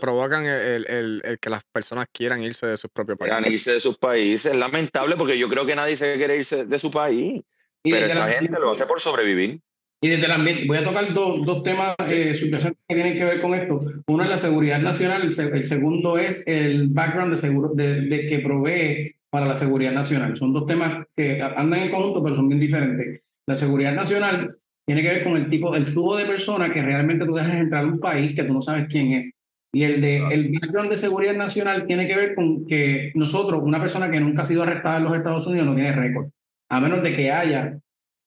provocan, el, el, que las personas quieran irse de sus propios países. Quieran irse de sus países. Es lamentable porque yo creo que nadie se quiere irse de su país. pero esta gente lo hace por sobrevivir. Y desde el ambiente, voy a tocar dos, dos temas eh, que tienen que ver con esto. Uno es la seguridad nacional, el, segundo es el background de, seguro, de, de, que provee para la seguridad nacional. Son dos temas que andan en conjunto, pero son bien diferentes. La seguridad nacional tiene que ver con el tipo, el flujo de personas que realmente tú dejas entrar a un país que tú no sabes quién es. Y el de el background de seguridad nacional tiene que ver con que nosotros, una persona que nunca ha sido arrestada en los Estados Unidos, no tiene récord. A menos de que haya,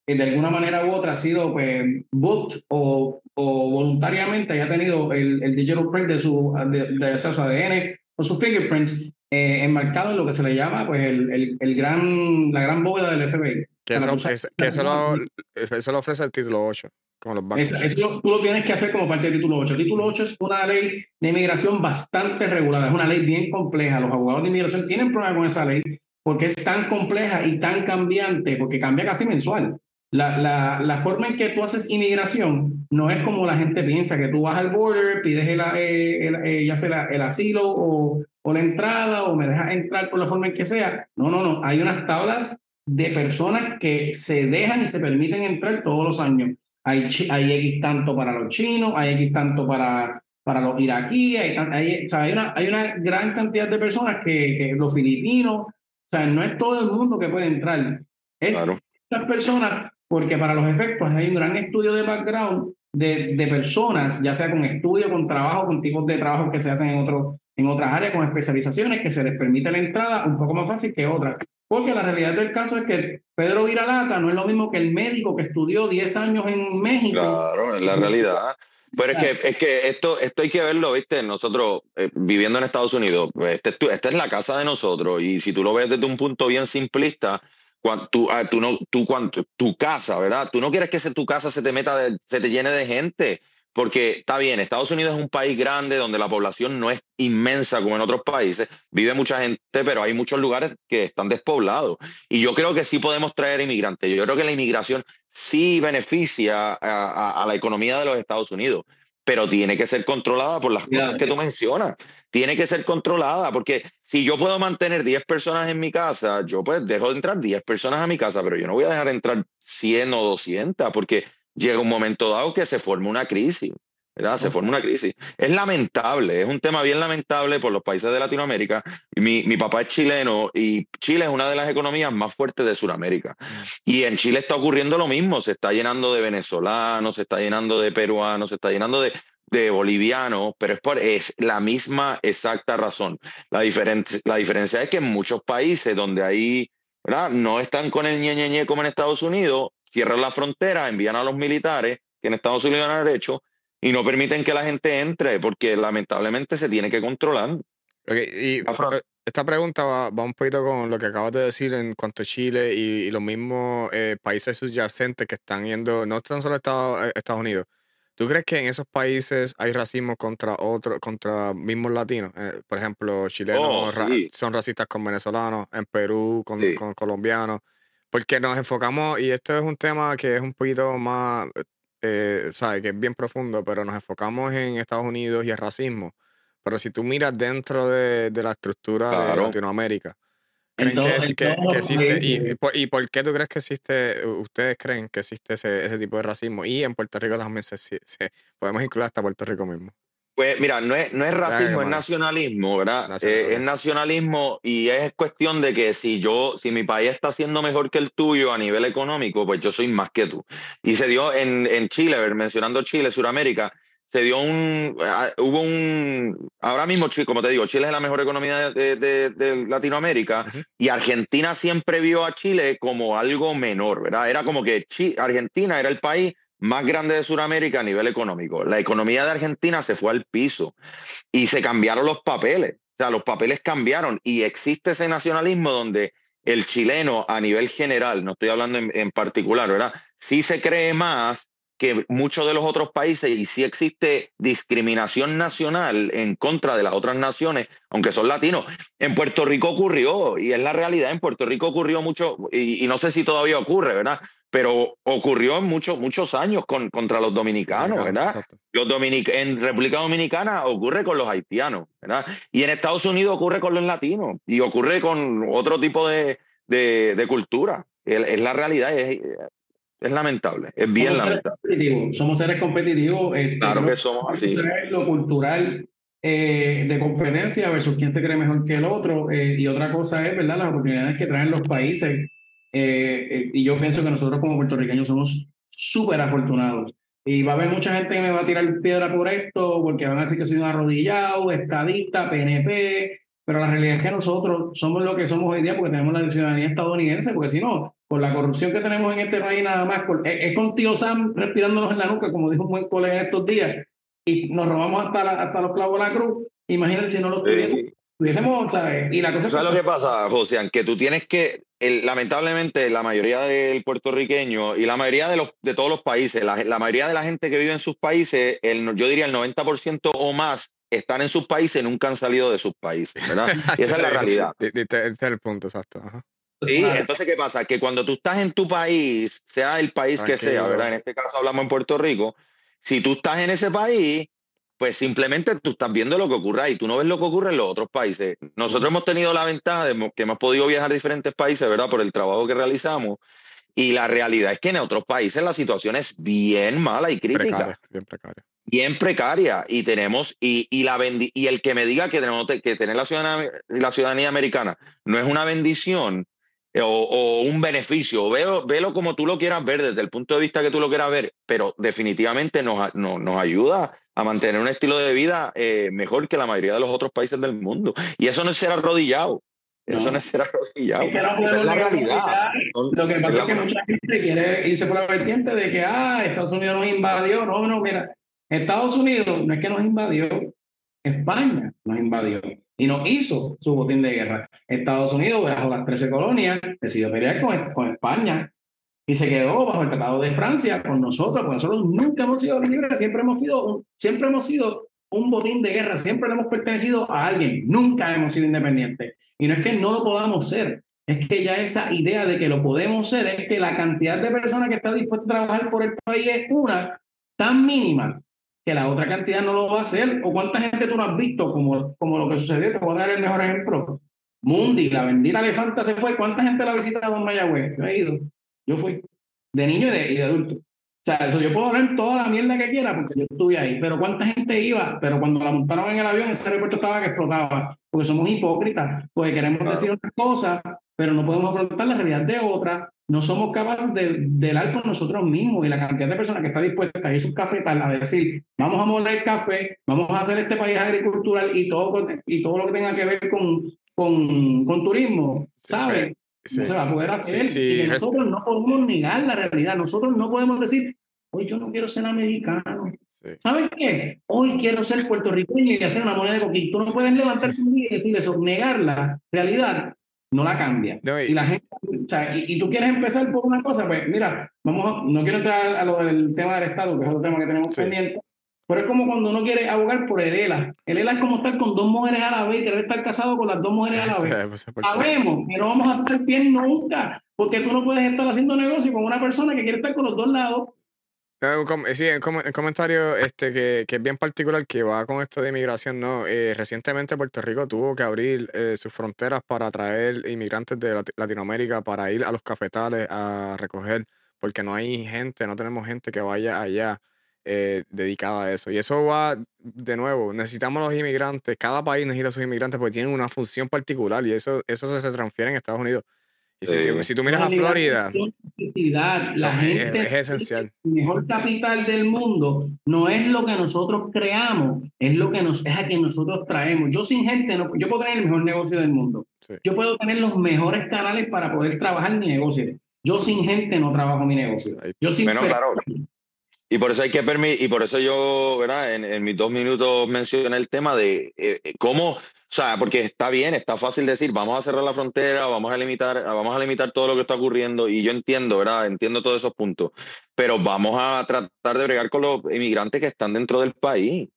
eh, de alguna manera u otra, sido pues, booked o, o voluntariamente haya tenido el, el digital print de su, de, de, su ADN o sus fingerprints eh, enmarcado en lo que se le llama pues el, el, el gran, la gran bóveda del FBI. Que, eso, que eso, lo, eso, lo, ofrece el título 8. Como los bancos. Eso, tú lo tienes que hacer como parte del título 8. El título 8 es una ley de inmigración bastante regulada, es una ley bien compleja. Los abogados de inmigración tienen problemas con esa ley porque es tan compleja y tan cambiante, porque cambia casi mensual. La, la, la, forma en que tú haces inmigración no es como la gente piensa, que tú vas al border, pides el, eh, eh, ya sea el asilo o, o, la entrada o me dejas entrar por la forma en que sea. No, no, no. Hay unas tablas de personas que se dejan y se permiten entrar todos los años. Hay, hay X tanto para los chinos, hay X tanto para, para los iraquíes, hay, hay, o sea, hay, una, hay una gran cantidad de personas que, que los filipinos, o sea, no es todo el mundo que puede entrar. Es estas personas porque para los efectos hay un gran estudio de background de, de, personas, ya sea con estudio, con trabajo, con tipos de trabajo que se hacen en, otro, en otras áreas, con especializaciones, que se les permite la entrada un poco más fácil que otras. Porque la realidad del caso es que Pedro Viralata no es lo mismo que el médico que estudió 10 años en México. Claro, es la realidad. Pero es que, es que esto, esto hay que verlo, ¿viste? Nosotros eh, viviendo en Estados Unidos, este, esta es la casa de nosotros y si tú lo ves desde un punto bien simplista, tú, ah, tú no, tú, cuando, tu casa, ¿verdad? Tú no quieres que tu casa se te meta, se te llene de gente, porque está bien, Estados Unidos es un país grande donde la población no es inmensa como en otros países, vive mucha gente, pero hay muchos lugares que están despoblados. Y yo creo que sí podemos traer inmigrantes. Yo creo que la inmigración sí beneficia a la economía de los Estados Unidos pero tiene que ser controlada por las cosas que tú mencionas. Tiene que ser controlada, porque si yo puedo mantener 10 personas en mi casa, yo pues dejo de entrar 10 personas a mi casa, pero yo no voy a dejar entrar 100 o 200, porque llega un momento dado que se forma una crisis. ¿Verdad? Se forma una crisis. Es lamentable, es un tema bien lamentable por los países de Latinoamérica. Mi, mi papá es chileno y Chile es una de las economías más fuertes de Sudamérica. Mm. Y en Chile está ocurriendo lo mismo, se está llenando de venezolanos, se está llenando de peruanos, se está llenando de, de bolivianos, pero es por es la misma exacta razón. La, diferencia la diferencia es que en muchos países donde ahí ¿verdad? no están con el ñeñeñe como en Estados Unidos, cierran la frontera, envían a los militares, que en Estados Unidos han hecho, y no permiten que la gente entre porque lamentablemente se tiene que controlar. y eh, esta pregunta va, un poquito con lo que acabas de decir en cuanto a Chile y, los mismos eh, países subyacentes que están yendo, no tan solo Estados, eh, Estados Unidos. ¿Tú crees que en esos países hay racismo contra otros, contra mismos latinos? por ejemplo, chilenos oh, son racistas con venezolanos, en Perú con, con colombianos. Porque nos enfocamos, y esto es un tema que es un poquito más eh, sabe que es bien profundo, pero nos enfocamos en Estados Unidos y el racismo. Pero si tú miras dentro de, de la estructura de Latinoamérica, ¿creen que, existe? Y, y, por, qué tú crees que existe, ustedes creen que existe ese, ese tipo de racismo? Y en Puerto Rico también se, se, podemos incluir hasta Puerto Rico mismo. Pues mira, no es, no es racismo, es nacionalismo, ¿verdad? Eh, es nacionalismo y es cuestión de que si yo, si mi país está haciendo mejor que el tuyo a nivel económico, pues yo soy más que tú. Y se dio en, en Chile, mencionando Chile, Sudamérica, se dio un, ah, hubo un, ahora mismo, como te digo, Chile es la mejor economía de, de, Latinoamérica y Argentina siempre vio a Chile como algo menor, ¿verdad? Era como que Argentina era el país más grande de Sudamérica a nivel económico. La economía de Argentina se fue al piso y se cambiaron los papeles. O sea, los papeles cambiaron y existe ese nacionalismo donde el chileno a nivel general, no estoy hablando en, particular, ¿verdad? Sí se cree más que muchos de los otros países y sí existe discriminación nacional en contra de las otras naciones, aunque son latinos. En Puerto Rico ocurrió y es la realidad, en Puerto Rico ocurrió mucho y, y no sé si todavía ocurre, ¿verdad? Pero ocurrió en muchos, muchos años con, contra los dominicanos, ¿verdad? Los dominic en República Dominicana ocurre con los haitianos, ¿verdad? Y en Estados Unidos ocurre con los latinos y ocurre con otro tipo de, de, cultura. Es, la realidad, es, es lamentable, es bien lamentable. somos seres competitivos. Este, claro que somos así. Lo cultural eh, de competencia versus quién se cree mejor que el otro. Eh, y otra cosa es, ¿verdad? Las oportunidades que traen los países eh, eh, y yo pienso que nosotros como puertorriqueños somos súper afortunados. Y va a haber mucha gente que me va a tirar piedra por esto, porque van a decir que soy un arrodillado, estadista, PNP, pero la realidad es que nosotros somos lo que somos hoy día porque tenemos la ciudadanía estadounidense, porque si no, con la corrupción que tenemos en este país nada más, es, con tío Sam respirándonos en la nuca, como dijo un buen colega estos días, y nos robamos hasta, hasta los clavos de la cruz. Imagínate si no lo tuviese tuviésemos, ¿sabes? Y la cosa ¿Sabes lo que pasa, José? Que tú tienes que, lamentablemente, la mayoría del puertorriqueño y la mayoría de, los, de todos los países, la, mayoría de la gente que vive en sus países, el, yo diría el 90% o más, están en sus países y nunca han salido de sus países, ¿verdad? y esa es la realidad. Este es el punto, exacto. Sí, entonces, ¿qué pasa? Que cuando tú estás en tu país, sea el país que sea, ¿verdad? En este caso hablamos en Puerto Rico, si tú estás en ese país, pues simplemente tú estás viendo lo que ocurre ahí, tú no ves lo que ocurre en los otros países. Nosotros hemos tenido la ventaja de que hemos podido viajar a diferentes países, ¿verdad? Por el trabajo que realizamos. Y la realidad es que en otros países la situación es bien mala y crítica. bien precaria. Bien precaria. Y tenemos, y, y, la y el que me diga que tenemos que tener la ciudadanía, la ciudadanía americana no es una bendición, o, un beneficio. Veo, velo como tú lo quieras ver, desde el punto de vista que tú lo quieras ver, pero definitivamente nos, nos, ayuda a mantener un estilo de vida eh, mejor que la mayoría de los otros países del mundo. Y eso no es ser arrodillado. Eso no es ser arrodillado. es la realidad. Lo que pasa es que mucha gente quiere irse por la vertiente de que, ah, Estados Unidos nos invadió. No, no, mira, Estados Unidos no es que nos invadió, España nos invadió y nos hizo su botín de guerra. Estados Unidos, bajo las 13 colonias, decidió pelear con, con España y se quedó bajo el Tratado de Francia con nosotros, porque nosotros nunca hemos sido libres, siempre hemos sido, siempre hemos sido un botín de guerra, siempre le hemos pertenecido a alguien, nunca hemos sido independientes. Y no es que no lo podamos ser, es que ya esa idea de que lo podemos ser es que la cantidad de personas que está dispuesta a trabajar por el país es una tan mínima que la otra cantidad no lo va a hacer. ¿O cuánta gente tú no has visto como, como lo que sucedió? Te voy a dar el mejor ejemplo. Mundi, la bendita elefanta se fue. ¿Cuánta gente la ha visitado en Mayagüez? Yo he ido. Yo fui. De niño y de, y de adulto. O sea, eso yo puedo hablar toda la mierda que quiera porque yo estuve ahí. Pero ¿cuánta gente iba? Pero cuando la montaron en el avión, ese aeropuerto estaba que explotaba. Porque somos hipócritas. Porque queremos decir una cosa, pero no podemos afrontar la realidad de otra no somos capaces de velar por nosotros mismos y la cantidad de personas que está dispuesta a ir a sus cafetal a decir, vamos a moler café, vamos a hacer este país agricultural y todo, y todo lo que tenga que ver con, con, con turismo, ¿sabes? No se va a poder hacer. y nosotros no podemos negar la realidad. Nosotros no podemos decir, hoy yo no quiero ser americano. ¿Sabes qué? Hoy quiero ser puertorriqueño y hacer una moneda de coquito. Tú no puedes levantarte un día y decir eso, negar la realidad no la cambia. y, la gente, o sea, y, tú quieres empezar por una cosa, pues mira, vamos a, no quiero entrar a lo del tema del Estado, que es otro tema que tenemos pendiente, pero es como cuando uno quiere abogar por el ELA. El ELA es como estar con dos mujeres a la vez y querer estar casado con las dos mujeres a la vez. Pues, Sabemos que no vamos a estar bien nunca, porque tú no puedes estar haciendo negocio con una persona que quiere estar con los dos lados Sí, un, comentario este, que, que, es bien particular que va con esto de inmigración, ¿no? Eh, recientemente Puerto Rico tuvo que abrir eh, sus fronteras para atraer inmigrantes de Latinoamérica para ir a los cafetales a recoger, porque no hay gente, no tenemos gente que vaya allá eh, dedicada a eso. Y eso va, de nuevo, necesitamos los inmigrantes, cada país necesita a sus inmigrantes porque tienen una función particular y eso, eso se transfiere en Estados Unidos si, tú, miras a Florida, la gente es, esencial. El mejor capital del mundo no es lo que nosotros creamos, es lo que nos es a quien nosotros traemos. Yo sin gente no, yo puedo tener el mejor negocio del mundo. Yo puedo tener los mejores canales para poder trabajar mi negocio. Yo sin gente no trabajo mi negocio. Yo sin claro. Y por eso hay que permitir, y por eso yo, ¿verdad? En, mis dos minutos mencioné el tema de eh, eh, cómo o sea, porque está bien, está fácil decir, vamos a cerrar la frontera, vamos a limitar, vamos a limitar todo lo que está ocurriendo, y yo entiendo, ¿verdad? Entiendo todos esos puntos, pero vamos a tratar de bregar con los inmigrantes que están dentro del país.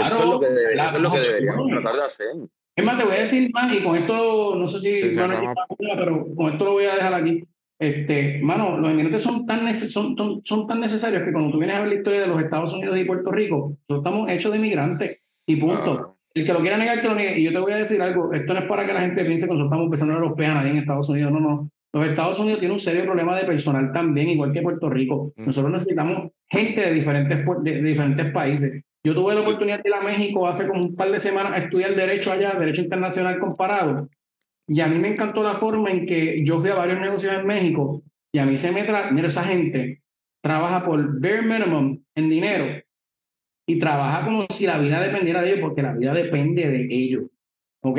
eso es lo que, es lo que deberíamos tratar de hacer. Es más, te voy a decir más, y con esto, no sé si van a pero con esto lo voy a dejar aquí. Este, mano, los inmigrantes son tan, son, son, tan necesarios que cuando tú vienes a ver la historia de los Estados Unidos y Puerto Rico, nosotros estamos hechos de inmigrantes, y punto. El que lo quiera negar, que lo niegue. Y yo te voy a decir algo, esto no es para que la gente piense que nosotros estamos empezando a peas a nadie en Estados Unidos, no, no. Los Estados Unidos tienen un serio problema de personal también, igual que Puerto Rico. Nosotros necesitamos gente de diferentes, de, diferentes países. Yo tuve la oportunidad de ir a México hace como un par de semanas a estudiar Derecho allá, Derecho Internacional Comparado. Y a mí me encantó la forma en que yo fui a varios negocios en México y a mí se me trae, mira, esa gente trabaja por bare minimum en dinero y trabaja como si la vida dependiera de ellos, porque la vida depende de ellos. ¿Ok?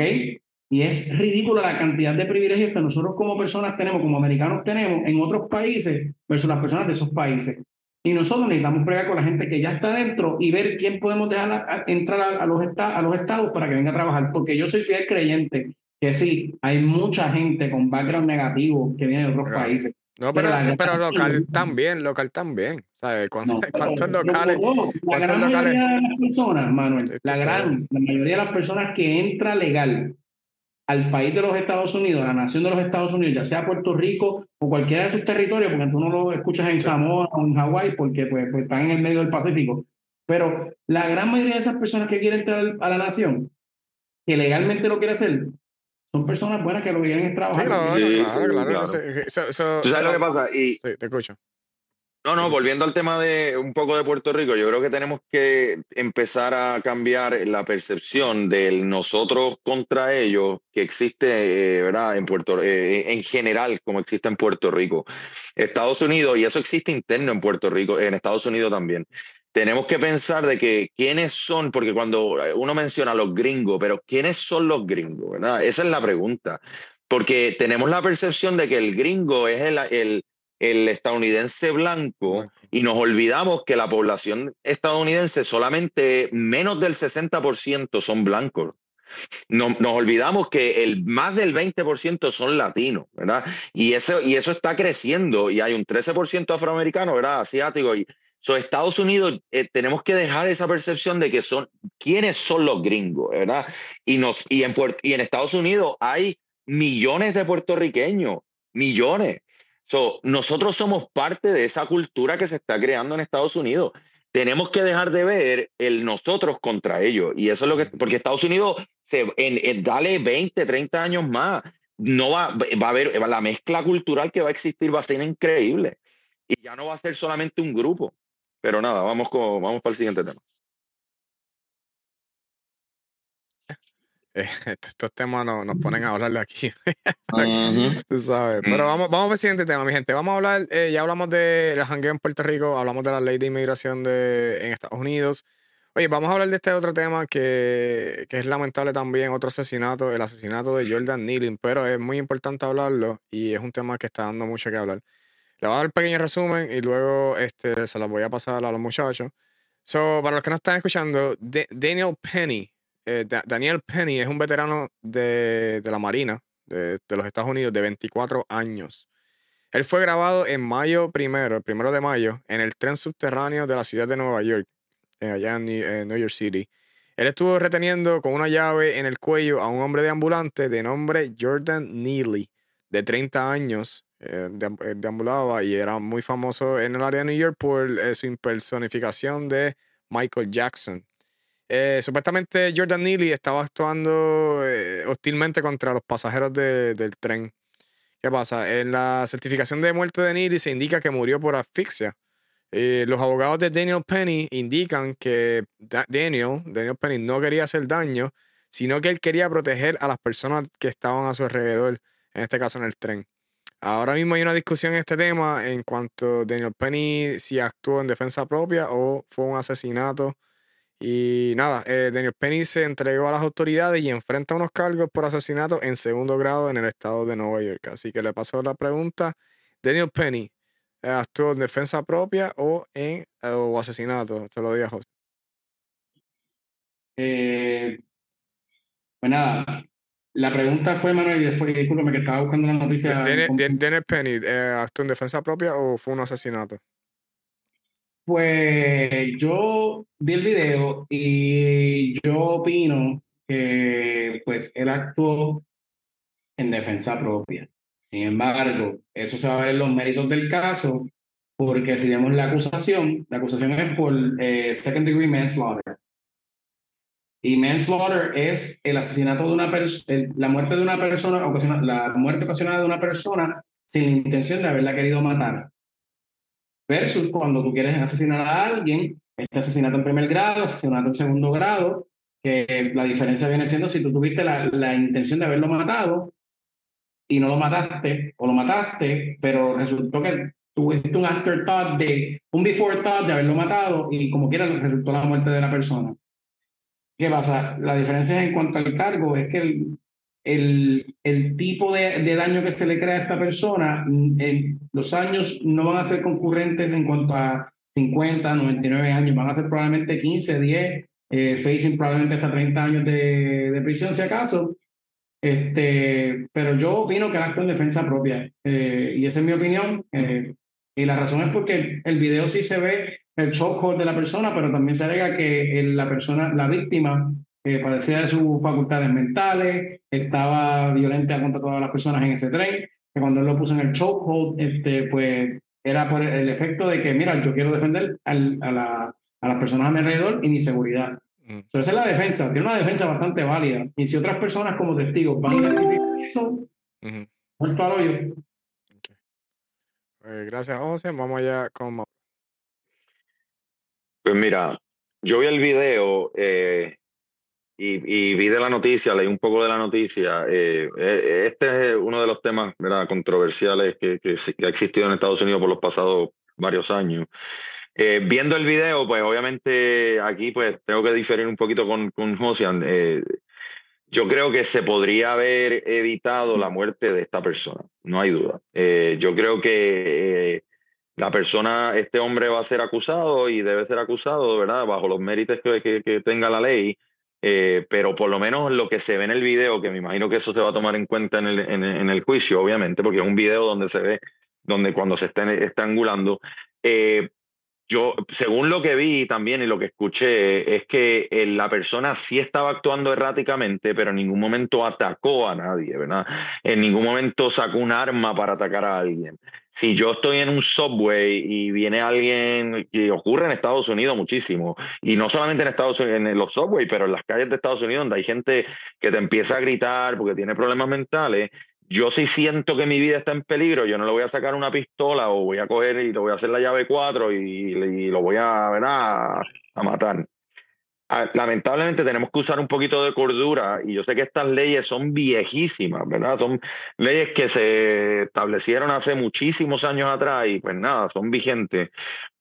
Y es ridícula la cantidad de privilegios que nosotros como personas tenemos, como americanos tenemos en otros países versus las personas de esos países. Y nosotros necesitamos pregar con la gente que ya está dentro y ver quién podemos dejar entrar a, los a los estados para que venga a trabajar. Porque yo soy fiel creyente que sí, hay mucha gente con background negativo que viene de otros países. No, pero, pero, local también, local también. ¿Sabes? ¿Cuántos, locales? la gran mayoría de las personas, Manuel, la gran, la mayoría de las personas que entra legal al país de los Estados Unidos, a la nación de los Estados Unidos, ya sea Puerto Rico o cualquiera de sus territorios, porque tú no lo escuchas en Samoa o en Hawái, porque pues, pues, están en el medio del Pacífico. Pero la gran mayoría de esas personas que quieren entrar a la nación, que legalmente lo quiere hacer, son personas buenas que lo que quieren es trabajar. claro, claro, claro. ¿Tú sabes lo que pasa? Y, sí, te escucho. No, no, volviendo al tema de un poco de Puerto Rico, yo creo que tenemos que empezar a cambiar la percepción del nosotros contra ellos que existe, eh, ¿verdad? En Puerto eh, en general, como existe en Puerto Rico. Estados Unidos, y eso existe interno en Puerto Rico, en Estados Unidos también. Tenemos que pensar de que quiénes son, porque cuando uno menciona a los gringos, pero ¿quiénes son los gringos? ¿verdad? Esa es la pregunta. Porque tenemos la percepción de que el gringo es el, el el estadounidense blanco y nos olvidamos que la población estadounidense solamente menos del 60% son blancos. Nos, nos, olvidamos que el más del 20% son latinos, ¿verdad? Y eso, y eso está creciendo y hay un 13% afroamericano, ¿verdad? Asiático. Y so, Estados Unidos eh, tenemos que dejar esa percepción de que son, ¿quiénes son los gringos, ¿verdad? Y, nos, y, en, y en Estados Unidos hay millones de puertorriqueños, millones nosotros somos parte de esa cultura que se está creando en Estados Unidos. Tenemos que dejar de ver el nosotros contra ellos. Y eso es lo que, porque Estados Unidos, se, en, dale 20, 30 años más, no va, va a haber, la mezcla cultural que va a existir va a ser increíble. Y ya no va a ser solamente un grupo. Pero nada, vamos, con, vamos para el siguiente tema. estos temas nos, nos ponen a hablar de aquí. Tú sabes. Pero vamos, vamos al siguiente tema, mi gente. Vamos a hablar, eh, ya hablamos de la jangueo en Puerto Rico, hablamos de la ley de inmigración de, en Estados Unidos. Oye, vamos a hablar de este otro tema que, que es lamentable también, otro asesinato, el asesinato de Jordan Nealon, pero es muy importante hablarlo y es un tema que está dando mucho que hablar. Le voy a dar un pequeño resumen y luego este, se lo voy a pasar a los muchachos. So, para los que no están escuchando, Daniel Penny, eh, Daniel Penny es un veterano de, la Marina de, los Estados Unidos de 24 años. Él fue grabado en mayo primero, el primero de mayo, en el tren subterráneo de la ciudad de Nueva York, eh, allá en New, York City. Él estuvo reteniendo con una llave en el cuello a un hombre de ambulante de nombre Jordan Neely, de 30 años. Eh, deambulaba y era muy famoso en el área de New York por su impersonificación de Michael Jackson. Eh, supuestamente Jordan Neely estaba actuando eh, hostilmente contra los pasajeros del tren. ¿Qué pasa? En la certificación de muerte de Neely se indica que murió por asfixia. Eh, los abogados de Daniel Penny indican que Daniel, Daniel Penny no quería hacer daño, sino que él quería proteger a las personas que estaban a su alrededor, en este caso en el tren. Ahora mismo hay una discusión en este tema en cuanto a Daniel Penny si actuó en defensa propia o fue un asesinato y nada, eh, Daniel Penny se entregó a las autoridades y enfrenta unos cargos por asesinato en segundo grado en el estado de Nueva York. Así que le pasó la pregunta. Daniel Penny, eh, ¿actuó en defensa propia o en o asesinato? Se lo digo José. Eh, pues nada, la pregunta fue, Manuel, y después discúlpame que estaba buscando la noticia. Daniel, Penny, ¿actuó en defensa propia o fue un asesinato? Pues yo vi el video y yo opino que pues él actuó en defensa propia. Sin embargo, eso se va a ver en los méritos del caso, porque si vemos la acusación, la acusación es por eh, second degree manslaughter. Y manslaughter es el asesinato de una persona, la muerte de una persona, la muerte ocasionada de una persona sin la intención de haberla querido matar. Versus cuando tú quieres asesinar a alguien, este asesinato en primer grado, asesinato en segundo grado, que la diferencia viene siendo si tú tuviste la, la intención de haberlo matado y no lo mataste, o lo mataste, pero resultó que tuviste un afterthought de, un before thought de haberlo matado y como quiera resultó la muerte de la persona. ¿Qué pasa? La diferencia en cuanto al cargo es que el, el, el tipo de, de, daño que se le crea a esta persona, mm, los años no van a ser concurrentes en cuanto a 50, 99 años, van a ser probablemente 15, 10, eh, facing probablemente hasta 30 años de, de, prisión si acaso. Este, pero yo opino que el acto en defensa propia, eh, y esa es mi opinión, eh, y la razón es porque el video sí se ve el chokehold de la persona, pero también se alega que la persona, la víctima, eh, padecía de sus facultades mentales, estaba violenta contra todas las personas en ese tren, que cuando él lo puso en el chokehold, este, pues era por el efecto de que, mira, yo quiero defender al, a, la, a, las personas a mi alrededor y mi seguridad. Mm. esa es la defensa, tiene una defensa bastante válida. Y si otras personas como testigos van a identificar eso, muerto al hoyo. Eh, gracias, José. Vamos allá con Pues mira, yo vi el video eh, y, vi de la noticia, leí un poco de la noticia. Eh, este es uno de los temas ¿verdad? controversiales que, que, ha existido en Estados Unidos por los pasados varios años. viendo el video, pues obviamente aquí pues tengo que diferir un poquito con, con Josian. Yo creo que se podría haber evitado la muerte de esta persona, no hay duda. Eh, yo creo que eh, la persona, este hombre va a ser acusado y debe ser acusado, ¿verdad? Bajo los méritos que, que, tenga la ley, eh, pero por lo menos lo que se ve en el video, que me imagino que eso se va a tomar en cuenta en el, en, el juicio, obviamente, porque es un video donde se ve, donde cuando se está estrangulando, yo, según lo que vi también y lo que escuché, es que la persona sí estaba actuando erráticamente, pero en ningún momento atacó a nadie, ¿verdad? En ningún momento sacó un arma para atacar a alguien. Si yo estoy en un subway y viene alguien, que ocurre en Estados Unidos muchísimo, y no solamente en Estados Unidos, en los subways, pero en las calles de Estados Unidos, donde hay gente que te empieza a gritar porque tiene problemas mentales, yo sí siento que mi vida está en peligro, yo no le voy a sacar una pistola o voy a coger y lo voy a hacer la llave 4 y, lo voy a, a, a matar. Ah, lamentablemente tenemos que usar un poquito de cordura y yo sé que estas leyes son viejísimas, ¿verdad? Son leyes que se establecieron hace muchísimos años atrás y pues nada, son vigentes,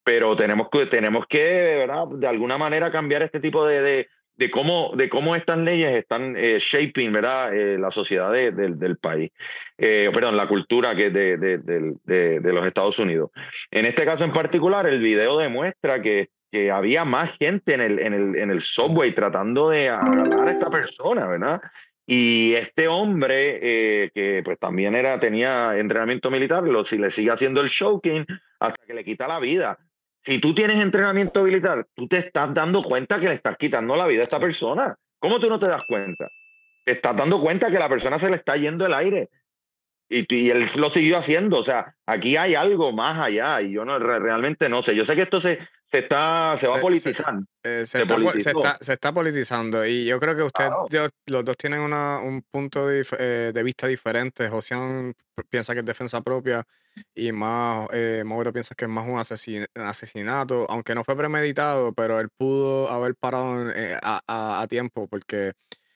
pero tenemos que, tenemos que, ¿verdad? De alguna manera cambiar este tipo de cómo, de cómo estas leyes están eh, shaping ¿verdad? Eh, la sociedad del país, eh, perdón, la cultura que de, de, los Estados Unidos. En este caso en particular, el video demuestra que, que había más gente en el, en, el, en el subway tratando de agarrar a esta persona, ¿verdad? Y este hombre, que pues también era, tenía entrenamiento militar, lo, si le sigue haciendo el showking hasta que le quita la vida si tú tienes entrenamiento militar, tú te estás dando cuenta que le estás quitando la vida a esta persona. ¿Cómo tú no te das cuenta? Te estás dando cuenta que la persona se le está yendo el aire. Y, y él lo siguió haciendo. O sea, aquí hay algo más allá y yo no realmente no sé. Yo sé que esto se, se está se va a politizar. Eh, se, está, se, está, politizando y yo creo que ustedes los dos tienen una, un punto de, eh, de vista diferente. Josian piensa que es defensa propia y más eh, Mauro piensa que es más un asesinato, aunque no fue premeditado, pero él pudo haber parado eh, a, a, tiempo porque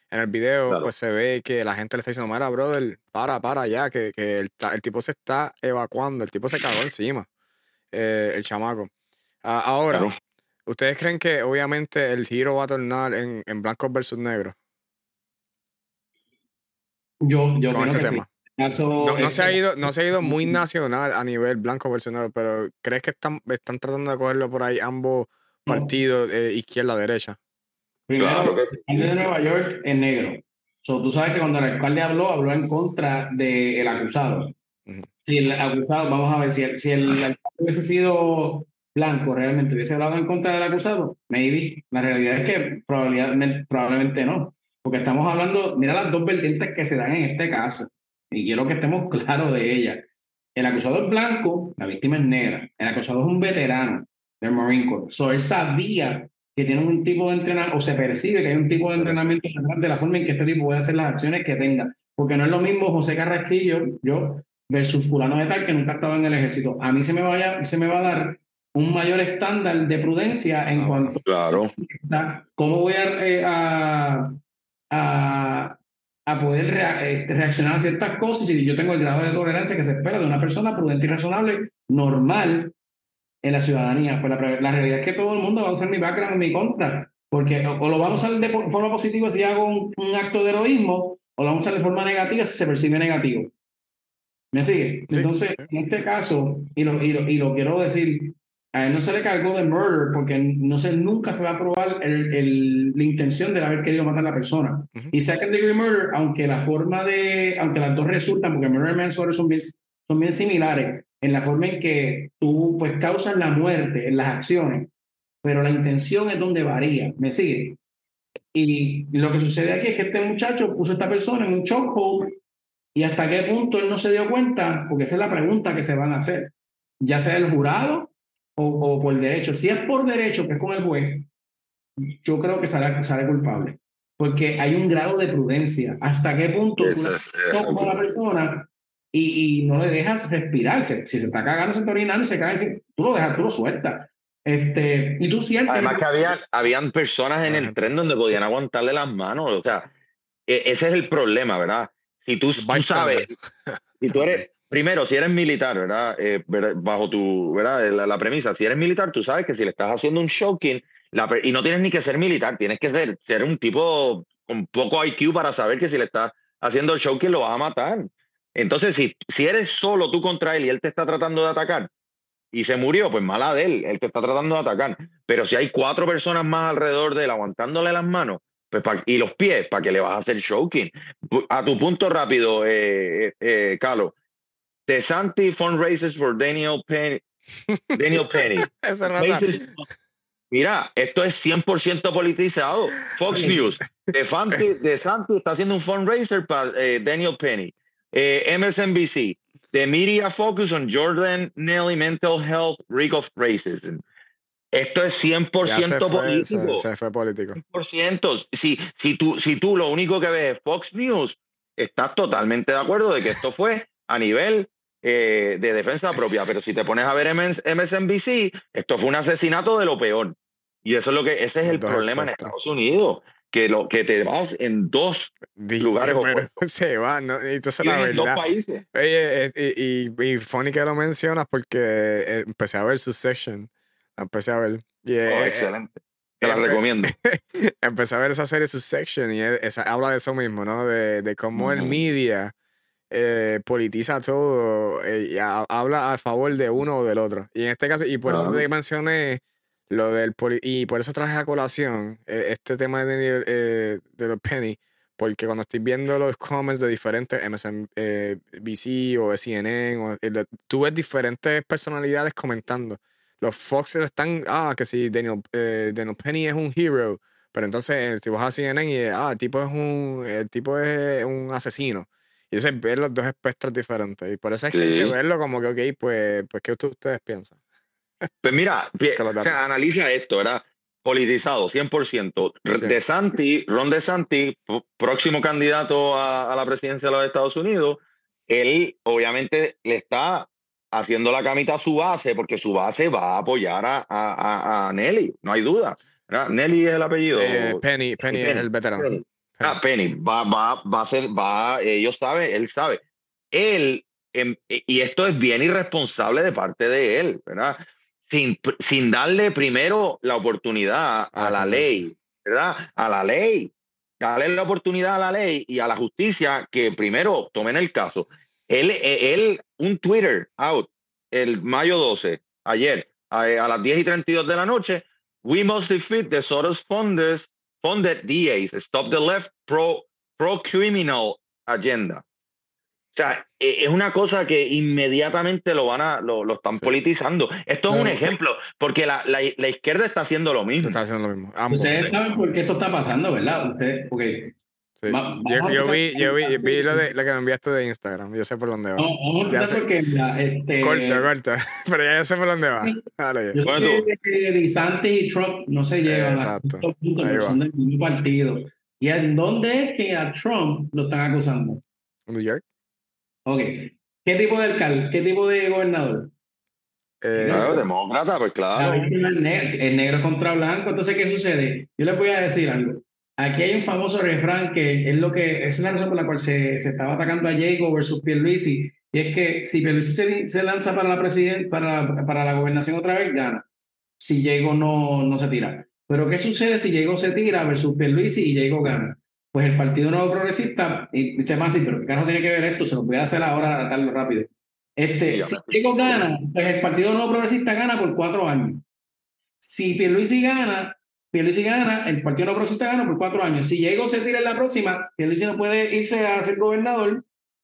en el video pues se ve que la gente le está diciendo, mira, brother, para, para ya, que, que el, el, tipo se está evacuando, el tipo se cagó encima, el chamaco. Ah, ahora, ¿ustedes creen que obviamente el giro va a tornar en, en blancos versus negros? Yo, yo creo este que tema. No, se ha ido, no se ha ido muy nacional a nivel blanco versus negro, pero ¿crees que están, están tratando de cogerlo por ahí ambos partidos, eh, izquierda-derecha? Primero, el de Nueva York es negro. So, tú sabes que cuando el alcalde habló, habló en contra del acusado. Si el acusado, vamos a ver, si el, si el alcalde hubiese sido blanco realmente hubiese hablado en contra del acusado? Maybe. La realidad es que probablemente, probablemente no. Porque estamos hablando, mira las dos vertientes que se dan en este caso. Y quiero que estemos claros de ellas. El acusado es blanco, la víctima es negra. El acusado es un veterano del Marine Corps. So, él sabía que tiene un tipo de entrenamiento, o se percibe que hay un tipo de entrenamiento de la forma en que este tipo puede hacer las acciones que tenga. Porque no es lo mismo José Carrasquillo, yo, versus fulano de tal que nunca estaba en el ejército. A mí se me, vaya, se me va a dar un mayor estándar de prudencia en ah, cuanto claro. a cómo voy a, eh, a, a, poder este, reaccionar a ciertas cosas y yo tengo el grado de tolerancia que se espera de una persona prudente y razonable, normal en la ciudadanía. Pues la, la realidad es que todo el mundo va a usar mi background en mi contra, porque o, lo vamos a usar de forma positiva si hago un, acto de heroísmo, o lo vamos a usar de forma negativa si se percibe negativo. ¿Me sigue? Entonces, en este caso, y lo, y lo, y lo quiero decir a él no se le cargó de murder porque no se, nunca se va a probar el, el, la intención de haber querido matar a la persona. Y second degree murder, aunque la forma de, aunque las dos resultan, porque murder y manslaughter son bien, son bien similares en la forma en que tú pues causas la muerte en las acciones, pero la intención es donde varía. ¿Me sigue? Y lo que sucede aquí es que este muchacho puso a esta persona en un chokehold y hasta qué punto él no se dio cuenta, porque esa es la pregunta que se van a hacer, ya sea el jurado o, por derecho. Si es por derecho, que es con el juez, yo creo que sale, sale culpable. Porque hay un grado de prudencia. ¿Hasta qué punto tú a la persona y, y, no le dejas respirarse? Si se está cagando, se está orinando, se caga, tú lo dejas, tú lo sueltas. Este, y tú sientes. Además, que había, habían personas en el tren donde podían aguantarle las manos. O sea, e, ese es el problema, ¿verdad? Si tú, tú sabes, si tú eres, primero, si eres militar, ¿verdad? Eh, bajo tu, ¿verdad? La, premisa, si eres militar, tú sabes que si le estás haciendo un shocking, y no tienes ni que ser militar, tienes que ser, ser un tipo con poco IQ para saber que si le estás haciendo el shocking lo vas a matar. Entonces, si, si eres solo tú contra él y él te está tratando de atacar y se murió, pues mala de él, él te está tratando de atacar. Pero si hay cuatro personas más alrededor de él aguantándole las manos, pues y los pies, ¿para que le vas a hacer shocking? A tu punto rápido, eh, eh, eh Carlos, DeSanti fundraisers for Daniel Penny. Daniel Penny. Mira, esto es 100% politizado. Fox News. DeSanti, DeSanti está haciendo un fundraiser para eh, Daniel Penny. Eh, MSNBC. The media focus on Jordan Nelly mental health, risk of racism. Esto es 100% político. Se, fue político. 100%. Si, si, tú, si tú lo único que ves es Fox News, estás totalmente de acuerdo de que esto fue a nivel eh, de defensa propia. Pero si te pones a ver MSNBC, esto fue un asesinato de lo peor. Y eso es lo que, ese es el problema en Estados Unidos. Que, lo, que te vas en dos lugares Se van, ¿no? Entonces, la en dos países. Oye, eh, y, y, funny que lo mencionas porque eh, empecé a ver su section. Empecé a ver. Y, oh, excelente. Te la recomiendo. empecé a ver esa serie, su section, y esa, habla de eso mismo, ¿no? De, de cómo el media eh, politiza todo eh, y habla a favor de uno o del otro. Y en este caso, y por eso te mencioné lo del y por eso traje a colación eh, este tema de, de los Penny, porque cuando estoy viendo los comments de diferentes MSNBC o CNN, o, tú ves diferentes personalidades comentando. Los Foxers están, ah, que si Daniel, Daniel Penny es un hero, pero entonces si vas a CNN y, ah, el tipo es un, el tipo es un asesino. Y ese ver los dos espectros diferentes. Y por eso es que hay que verlo como que, ok, pues, pues ¿qué ustedes piensan? Pues mira, o sea, analiza esto, ¿verdad? Politizado, 100%. De Santi, Ron De Santi, próximo candidato a, la presidencia de los Estados Unidos, él obviamente le está haciendo la camita a su base, porque su base va a apoyar a, a, a Nelly, no hay duda. Nelly es el apellido. Eh, Penny, Penny, es el veterano. Ah, Penny, va, va, va a ser, va, ellos saben, él sabe. Él, em, y esto es bien irresponsable de parte de él, ¿verdad? Sin, sin darle primero la oportunidad a ah, la ley, ¿verdad? A la ley. Darle la oportunidad a la ley y a la justicia que primero tomen el caso. Él, e, él un Twitter out el mayo 12, ayer, a, a las 10 y 32 de la noche, we must defeat the Soros funders funded DAs, Stop the Left Pro, pro Criminal Agenda. O sea, e, es una cosa que inmediatamente lo van a, lo, lo están politizando. Esto es un ejemplo, porque la, la, la, izquierda está haciendo lo mismo. Está haciendo lo mismo. Ustedes saben por qué esto está pasando, ¿verdad? Ustedes, porque Sí. Yo, vi, yo vi, vi, lo, de, lo que me enviaste de Instagram. Yo sé por dónde va. No, vamos a empezar porque. este... Corta, corta. Pero ya sé por dónde va. Dale, yo sé que DeSantis y Trump no se llevan Exacto. a puntos son del mismo partido. ¿Y en dónde es que a Trump lo están acusando? ¿En New York? Ok. ¿Qué tipo de alcalde? ¿Qué tipo de gobernador? Eh, claro, demócrata, pues claro. El negro contra blanco. Entonces, ¿qué sucede? Yo le voy a decir algo. Aquí hay un famoso refrán que es lo que es la razón por la cual se, se estaba atacando a Jago versus Pierluisi, y es que si Pierluisi se, se lanza para la, president, para, para la gobernación otra vez, gana. Si Jago no, no se tira. Pero ¿qué sucede si Jago se tira versus Pierluisi y Jago gana? Pues el Partido Nuevo Progresista, y usted más así, pero ¿qué no tiene que ver esto? Se lo voy a hacer ahora, tratarlo rápido. Este, si Diego gana, pues el Partido Nuevo Progresista gana por cuatro años. Si Pierluisi gana, Pierluisi gana, el Partido Nuevo Progresista gana por cuatro años. Si Diego se tira en la próxima, Pierluisi no puede irse a ser gobernador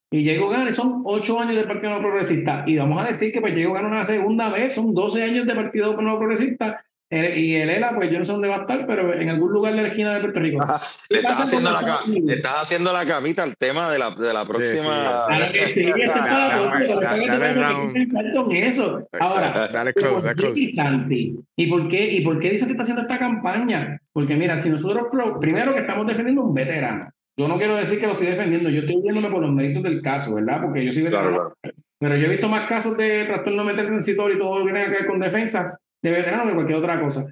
y Diego gana, son ocho años del Partido Nuevo Progresista. Y vamos a decir que pues Diego gana una segunda vez, son doce años de Partido Nuevo Progresista eh, y el ELA, pues yo no sé dónde va a estar, pero en algún lugar de la esquina de Puerto Rico. le, estás haciendo la, estás haciendo la camita al tema de la, de la próxima. Ahora, dale close, ¿Y por qué? ¿Y por qué dice que está haciendo esta campaña? Porque mira, si nosotros, primero que estamos defendiendo un veterano. Yo no quiero decir que lo estoy defendiendo, yo estoy viéndome por los méritos del caso, ¿verdad? Porque yo soy veterano. Pero yo he visto más casos de trastorno mental transitorio y todo lo que tenga que ver con defensa de veterano que cualquier otra cosa.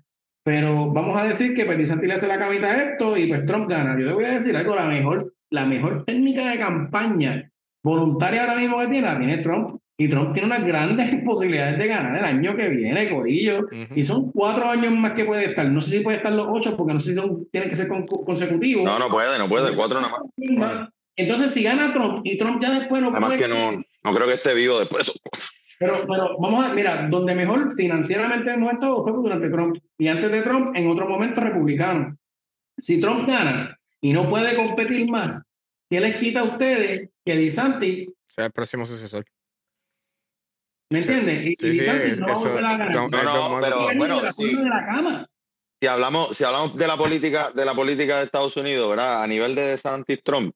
Pero vamos a decir que pues, le hace la camita a esto y pues Trump gana. Yo le voy a decir algo, la mejor, la mejor técnica de campaña voluntaria ahora mismo que tiene, la tiene Trump. Y Trump tiene unas grandes posibilidades de ganar el año que viene, Corillo. Y son cuatro años más que puede estar. No sé si puede estar los ocho, porque no sé si son, tienen que ser consecutivos. No, no puede, no puede, cuatro nada más. Entonces, si gana Trump y Trump ya después no Además que no, no creo que esté vivo después. Pero, pero vamos a, mira, donde mejor financieramente hemos estado fue durante Trump. Y antes de Trump, en otro momento republicano. Si Trump gana y no puede competir más, ¿qué les quita a ustedes que DeSantis sea el próximo sucesor? ¿Me entiendes? Y, sí, no, eso, a no, no, pero bueno, sí. de la cama. Si hablamos, si hablamos de la política, de la política de Estados Unidos, ¿verdad? A nivel de DeSantis Trump,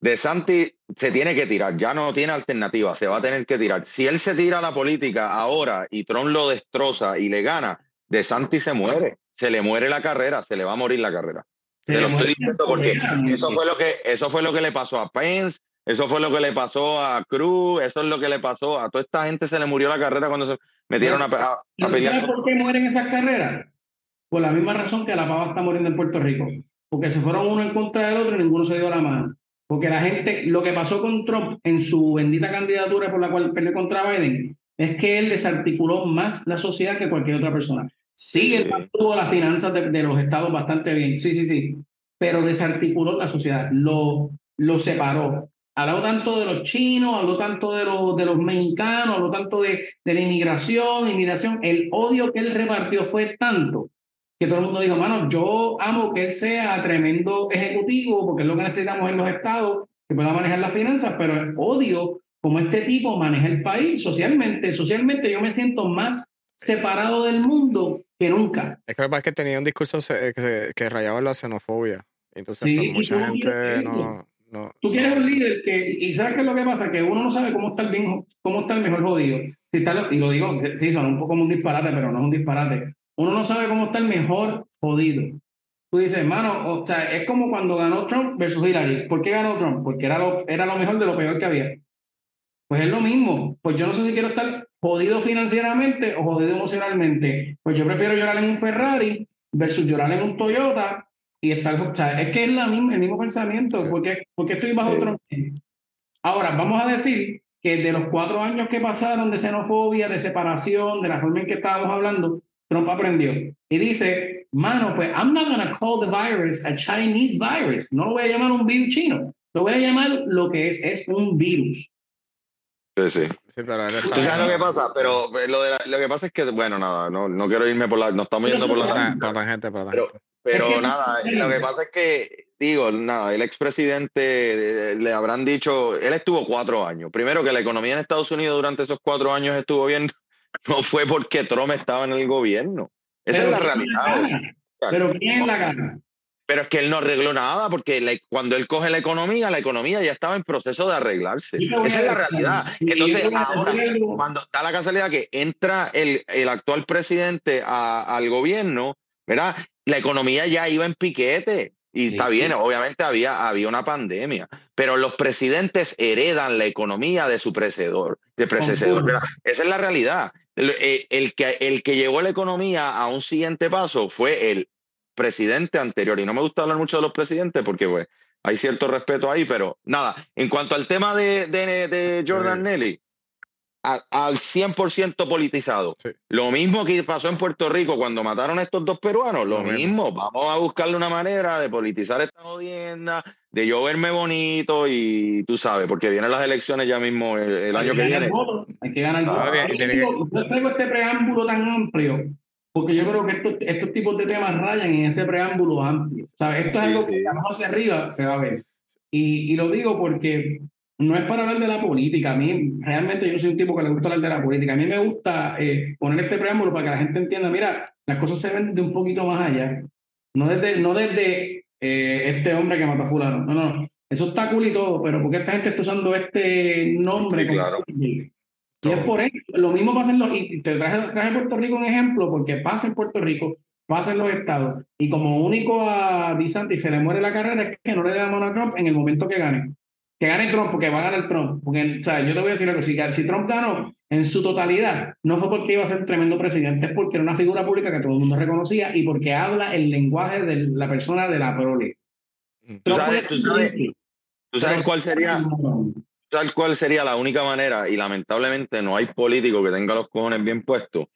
de Santi se tiene que tirar, ya no tiene alternativa, se va a tener que tirar. Si él se tira a la política ahora y Trump lo destroza y le gana, de Santi se muere, se le muere la carrera, se le va a morir la carrera. Se lo estoy diciendo porque eso fue lo que eso fue lo que le pasó a Pence, eso fue lo que le pasó a Cruz, eso es lo que le pasó a toda esta gente se le murió la carrera cuando se metieron a, a, ¿Sabes por qué mueren esas carreras? Por la misma razón que la pava está muriendo en Puerto Rico, porque se fueron uno en contra del otro y ninguno se dio la mano. Porque la gente, lo que pasó con Trump en su bendita candidatura por la cual perdió contra Biden, es que él desarticuló más la sociedad que cualquier otra persona. Sí, él mantuvo las finanzas de, los estados bastante bien, sí, sí, sí, pero desarticuló la sociedad, lo, lo separó. Habló tanto de los chinos, habló tanto de los, de los mexicanos, habló tanto de, de la inmigración, inmigración. El odio que él repartió fue tanto que todo el mundo dijo, mano, yo amo que él sea tremendo ejecutivo, porque es lo que necesitamos en los estados, que pueda manejar las finanzas, pero odio como este tipo maneja el país socialmente. Socialmente yo me siento más separado del mundo que nunca. Es que lo que pasa es que tenía un discurso que, que rayaba la xenofobia. Entonces, pues, mucha gente no, no, Tú quieres un líder que, y ¿sabes qué es lo que pasa? Que uno no sabe cómo está el, bien, cómo está el mejor jodido. Si está, y lo digo, sí, son un poco como un disparate, pero no es un disparate uno no sabe cómo está el mejor jodido. Tú dices, hermano, o sea, es como cuando ganó Trump versus Hillary. ¿Por qué ganó Trump? Porque era lo, era lo mejor de lo peor que había. Pues es lo mismo. Pues yo no sé si quiero estar jodido financieramente o jodido emocionalmente. Pues yo prefiero llorar en un Ferrari versus llorar en un Toyota y estar. O sea, es que es la misma, el mismo pensamiento. ¿Por qué, estoy bajo Trump? Ahora, vamos a decir que de los cuatro años que pasaron de xenofobia, de separación, de la forma en que estábamos hablando, Trump aprendió. Y dice, mano, pues I'm not going to call the virus a Chinese virus. No lo voy a llamar un virus chino. Lo voy a llamar lo que es, es un virus. Sí, sí. sí pero ¿Tú sabes lo que pasa? Pero eh, lo, de lo que pasa es que, bueno, nada, no, no quiero irme por la... No estamos yendo por la... Por la gente, por la gente. Pero, pero nada, lo que pasa es que, digo, nada, el expresidente eh, le habrán dicho, él estuvo cuatro años. Primero que la economía en Estados Unidos durante esos cuatro años estuvo bien no fue porque Trump estaba en el gobierno. Esa es la realidad. Pero ¿quién es la gana? Pero es que él no arregló nada, porque cuando él coge la economía, la economía ya estaba en proceso de arreglarse. Esa es la realidad. Entonces, ahora, cuando está la casualidad que entra el, el actual presidente al gobierno, ¿verdad? La economía ya iba en piquete. Y está bien, obviamente había, había una pandemia, pero los presidentes heredan la economía de su precedor, de precedor. Esa es la realidad. Eh, el, que, el que llevó la economía a un siguiente paso fue el presidente anterior. Y no me gusta hablar mucho de los presidentes porque pues, hay cierto respeto ahí, pero nada. En cuanto al tema de, de, Jordan Nelly, al 100% politizado. Lo mismo que pasó en Puerto Rico cuando mataron a estos dos peruanos, lo, mismo. Vamos a buscarle una manera de politizar esta jodienda, de yo verme bonito y tú sabes, porque vienen las elecciones ya mismo el, año que viene. hay que ganar el voto. Yo traigo este preámbulo tan amplio porque yo creo que estos, estos tipos de temas rayan en ese preámbulo amplio. O sea, esto es algo que abajo hacia arriba se va a ver. Y, y, lo digo porque no es para hablar de la política. A mí, realmente, yo soy un tipo que le gusta hablar de la política. A mí me gusta eh, poner este preámbulo para que la gente entienda, mira, las cosas se ven de un poquito más allá. No desde, no desde eh, este hombre que mata a fulano. No, no. Eso está cool y todo, pero porque esta gente está usando este nombre? claro. Y es por eso, lo mismo pasa en los, y te traje, traje Puerto Rico un ejemplo, porque pasa en Puerto Rico, pasa en los estados, y como único a DeSantis se le muere la carrera es que no le dé la mano a Trump en el momento que gane. Que gane Trump, porque va a ganar Trump. Porque, o sea, yo te voy a decir algo, si, si Trump ganó en su totalidad, no fue porque iba a ser tremendo presidente, es porque era una figura pública que todo el mundo reconocía y porque habla el lenguaje de la persona de la prole. Mm. ¿Tú sabes, ¿tú sabes cuál sería? tal cual sería la única manera, y lamentablemente no hay político que tenga los cojones bien puestos,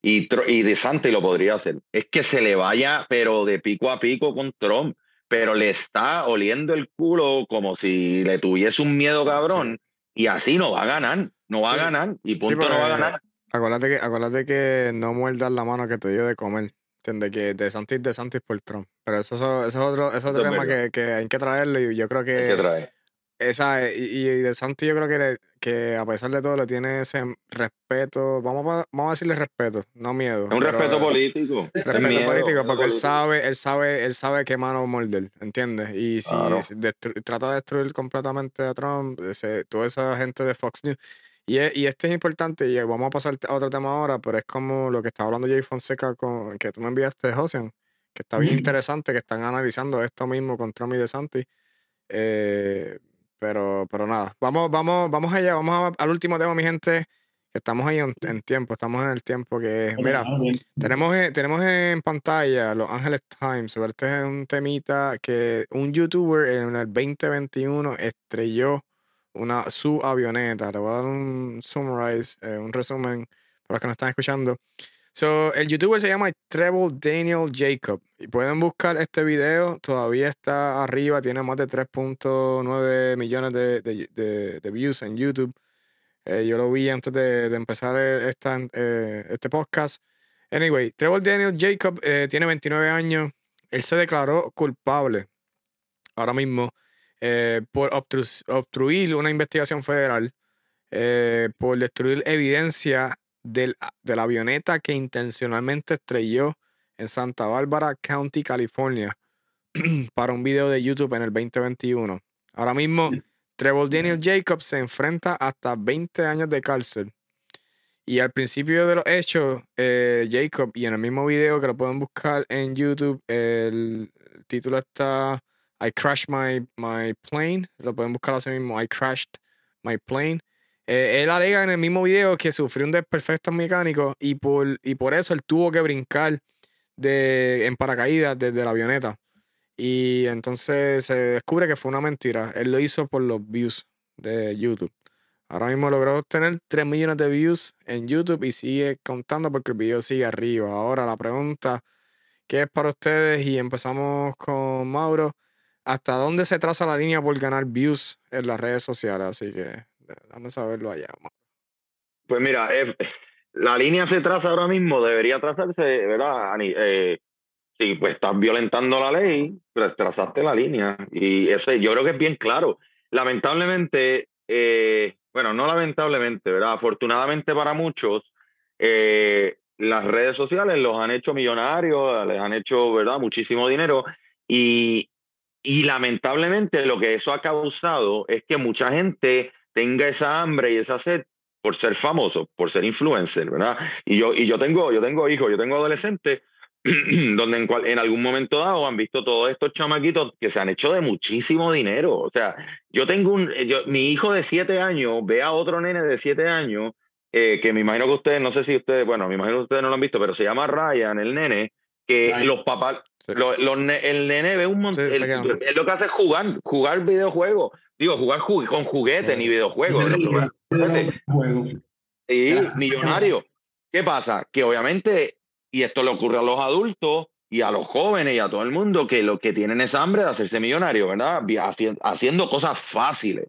y, y de Santi lo podría hacer, es que se le vaya, pero de pico a pico con Trump, pero le está oliendo el culo como si le tuviese un miedo cabrón, y así no va a ganar, no va a ganar, y punto no va a ganar. Acuérdate que, acuérdate que no muerdas la mano que te dio de comer. entiende Que de Santis de Santis por Trump. Pero eso, eso, es otro, eso otro tema que, que, hay que traerle y yo creo que, hay que traer. Esa, y, y, de Santi yo creo que, que a pesar de todo le tiene ese respeto, vamos a, vamos a decirle respeto, no miedo. un respeto político. Respeto político, porque él sabe, él sabe, él sabe qué mano morder, ¿entiendes? Y si trata de destruir completamente a Trump, ese, toda esa gente de Fox News. Y, y este es importante, y vamos a pasar a otro tema ahora, pero es como lo que estaba hablando Jay Fonseca con que tú me enviaste, Josian, que está bien interesante, que están analizando esto mismo con Trump y de Santi. Eh, pero, pero nada, vamos, vamos, vamos allá, vamos al último tema, mi gente. Estamos ahí en, tiempo, estamos en el tiempo que Mira, tenemos, tenemos en pantalla Los Ángeles Times. Este es un temita que un youtuber en el 2021 estrelló una su avioneta. Le voy a dar un summarize, eh, un resumen para los que nos están escuchando. So, el youtuber se llama Treble Daniel Jacob. Y pueden buscar este video. Todavía está arriba. Tiene más de 3.9 millones de, de, views en YouTube. Eh, yo lo vi antes de, empezar eh, este podcast. Anyway, Treble Daniel Jacob tiene 29 años. Él se declaró culpable ahora mismo por obstruir una investigación federal, por destruir evidencia del, de la avioneta que intencionalmente estrelló en Santa Bárbara County, California, para un video de YouTube en el 2021. Ahora mismo, Trevor Daniel Jacobs se enfrenta hasta 20 años de cárcel. Y al principio de los hechos, eh, Jacob, y en el mismo video que lo pueden buscar en YouTube, el, título está I crashed my, my plane. Lo pueden buscar así mismo, I crashed my plane. Eh, él alega en el mismo video que sufrió un desperfecto mecánico y por, y por eso él tuvo que brincar de, en paracaídas desde la avioneta. Y entonces se descubre que fue una mentira. Él lo hizo por los views de YouTube. Ahora mismo logró obtener 3 millones de views en YouTube y sigue contando porque el video sigue arriba. Ahora la pregunta, ¿qué es para ustedes? Y empezamos con Mauro. ¿Hasta dónde se traza la línea por ganar views en las redes sociales? Así que Dame saberlo allá. Pues mira, eh, la línea se traza ahora mismo, debería trazarse, ¿verdad, Eh, si pues estás violentando la ley, trazaste la línea. Y ese yo creo que es bien claro. Lamentablemente, eh, bueno, no lamentablemente, ¿verdad? Afortunadamente para muchos, eh, las redes sociales los han hecho millonarios, les han hecho, ¿verdad? Muchísimo dinero. Y, y lamentablemente lo que eso ha causado es que mucha gente tenga esa hambre y esa sed por ser famoso, por ser influencer, ¿verdad? Y yo, y yo tengo, yo tengo hijos, yo tengo adolescentes donde en, cual, en algún momento dado han visto todos estos chamaquitos que se han hecho de muchísimo dinero. O sea, yo tengo un, yo, mi hijo de siete años ve a otro nene de siete años, eh, que me imagino que ustedes, no sé si ustedes, bueno, me imagino que ustedes no lo han visto, pero se llama Ryan, el nene, que los papás, el nene ve un montón, él, lo que hace es jugar, jugar videojuegos. Digo, jugar con juguetes ni videojuegos. Y millonario. ¿Qué pasa? Que obviamente, y esto le ocurre a los adultos, y a los jóvenes y a todo el mundo que lo que tienen es hambre de hacerse millonario, ¿verdad? Haciendo cosas fáciles.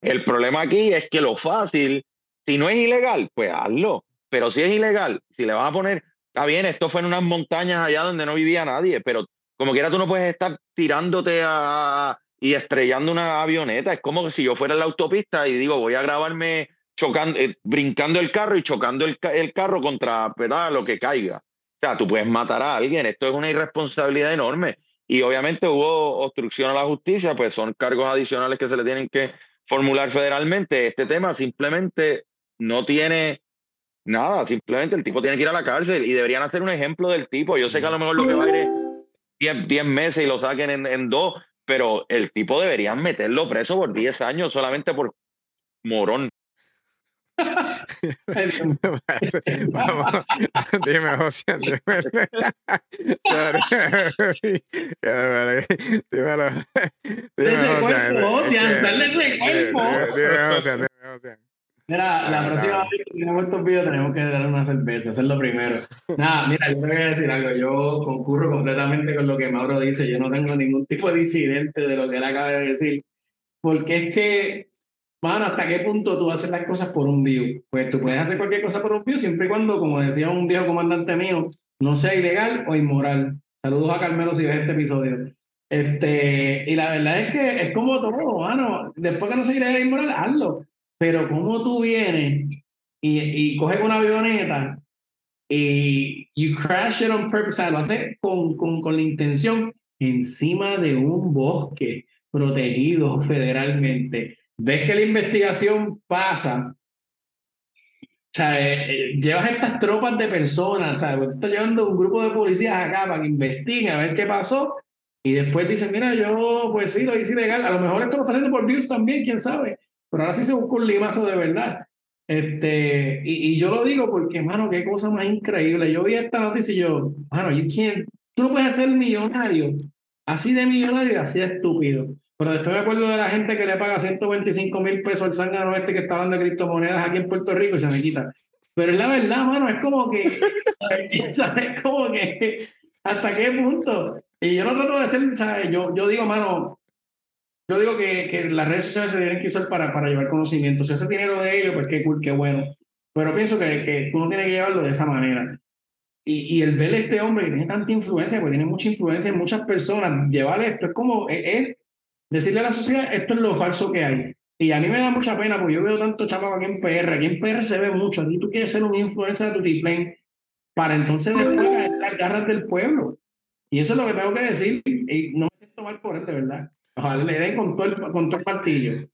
El problema aquí es que lo fácil, si no es ilegal, pues hazlo. Pero si es ilegal, si le vas a poner, está bien, esto fue en unas montañas allá donde no vivía nadie, pero como quiera tú no puedes estar tirándote a, y estrellando una avioneta. Es como si yo fuera en la autopista y digo, voy a grabarme chocando, eh, brincando el carro y chocando el, el carro contra ¿verdad? lo que caiga. O sea, tú puedes matar a alguien. Esto es una irresponsabilidad enorme. Y obviamente hubo obstrucción a la justicia, pues son cargos adicionales que se le tienen que formular federalmente. Este tema simplemente no tiene nada, simplemente el tipo tiene que ir a la cárcel y deberían hacer un ejemplo del tipo. Yo sé que a lo mejor lo que va a ir es 10, meses y lo saquen en, en dos, pero el tipo deberían meterlo preso por 10 años solamente por morón. Vamos, dime, José, dime. Dímelo. Dime, José. Mira, la próxima vez que tengamos estos videos tenemos que darle una cerveza, eso es lo primero. Nada, mira, yo te voy a decir algo, yo concurro completamente con lo que Mauro dice, yo no tengo ningún tipo de disidente de lo que él acaba de decir, porque es que Mano, ¿hasta qué punto tú haces las cosas por un view? Pues tú puedes hacer cualquier cosa por un view siempre y cuando, como decía un viejo comandante mío, no sea ilegal o inmoral. Saludos a Carmelo si ves este episodio. Este, y la verdad es que es como todo, mano. Después que no sea ilegal o inmoral, hazlo. Pero como tú vienes y, y coges una avioneta y you crash it on purpose, o sea, lo haces con, con, con la intención encima de un bosque protegido federalmente ves que la investigación pasa, o sea, eh, eh, llevas estas tropas de personas, ¿sabes? Pues estás llevando un grupo de policías acá para que investiguen a ver qué pasó y después dicen, mira, yo pues sí, lo hice ilegal. A lo mejor esto lo está haciendo por views también, quién sabe. Pero ahora sí se busca un limazo de verdad. Este, y, y yo lo digo porque, mano, qué cosa más increíble. Yo vi esta noticia y yo, mano, you can't, tú no puedes ser millonario, así de millonario y así de estúpido. Pero después me acuerdo de la gente que le paga 125 mil pesos al zángano este que estaban de criptomonedas aquí en Puerto Rico y se me quita. Pero es la verdad, mano, es como que, ¿sabes? Como que, ¿hasta qué punto? Y yo no trato de ser, ¿sabes? Yo, yo digo, mano, yo digo que, que las redes sociales se tienen que usar para, para llevar conocimiento. Si ese dinero de ellos, pues qué cool, qué bueno. Pero pienso que, que uno tiene que llevarlo de esa manera. Y, y el ver a este hombre que tiene tanta influencia, porque tiene mucha influencia en muchas personas, llevar esto es como, él decirle a la sociedad, esto es lo falso que hay. Y a mí me da mucha pena porque yo veo tanto chamaco aquí en PR. Aquí en PR se ve mucho. Aquí tú quieres ser un influencer de tu tiplane para entonces después las garras del pueblo. Y eso es lo que tengo que decir. Y no me siento mal por él, de verdad. Ojalá le den con todo el, con todo el partillo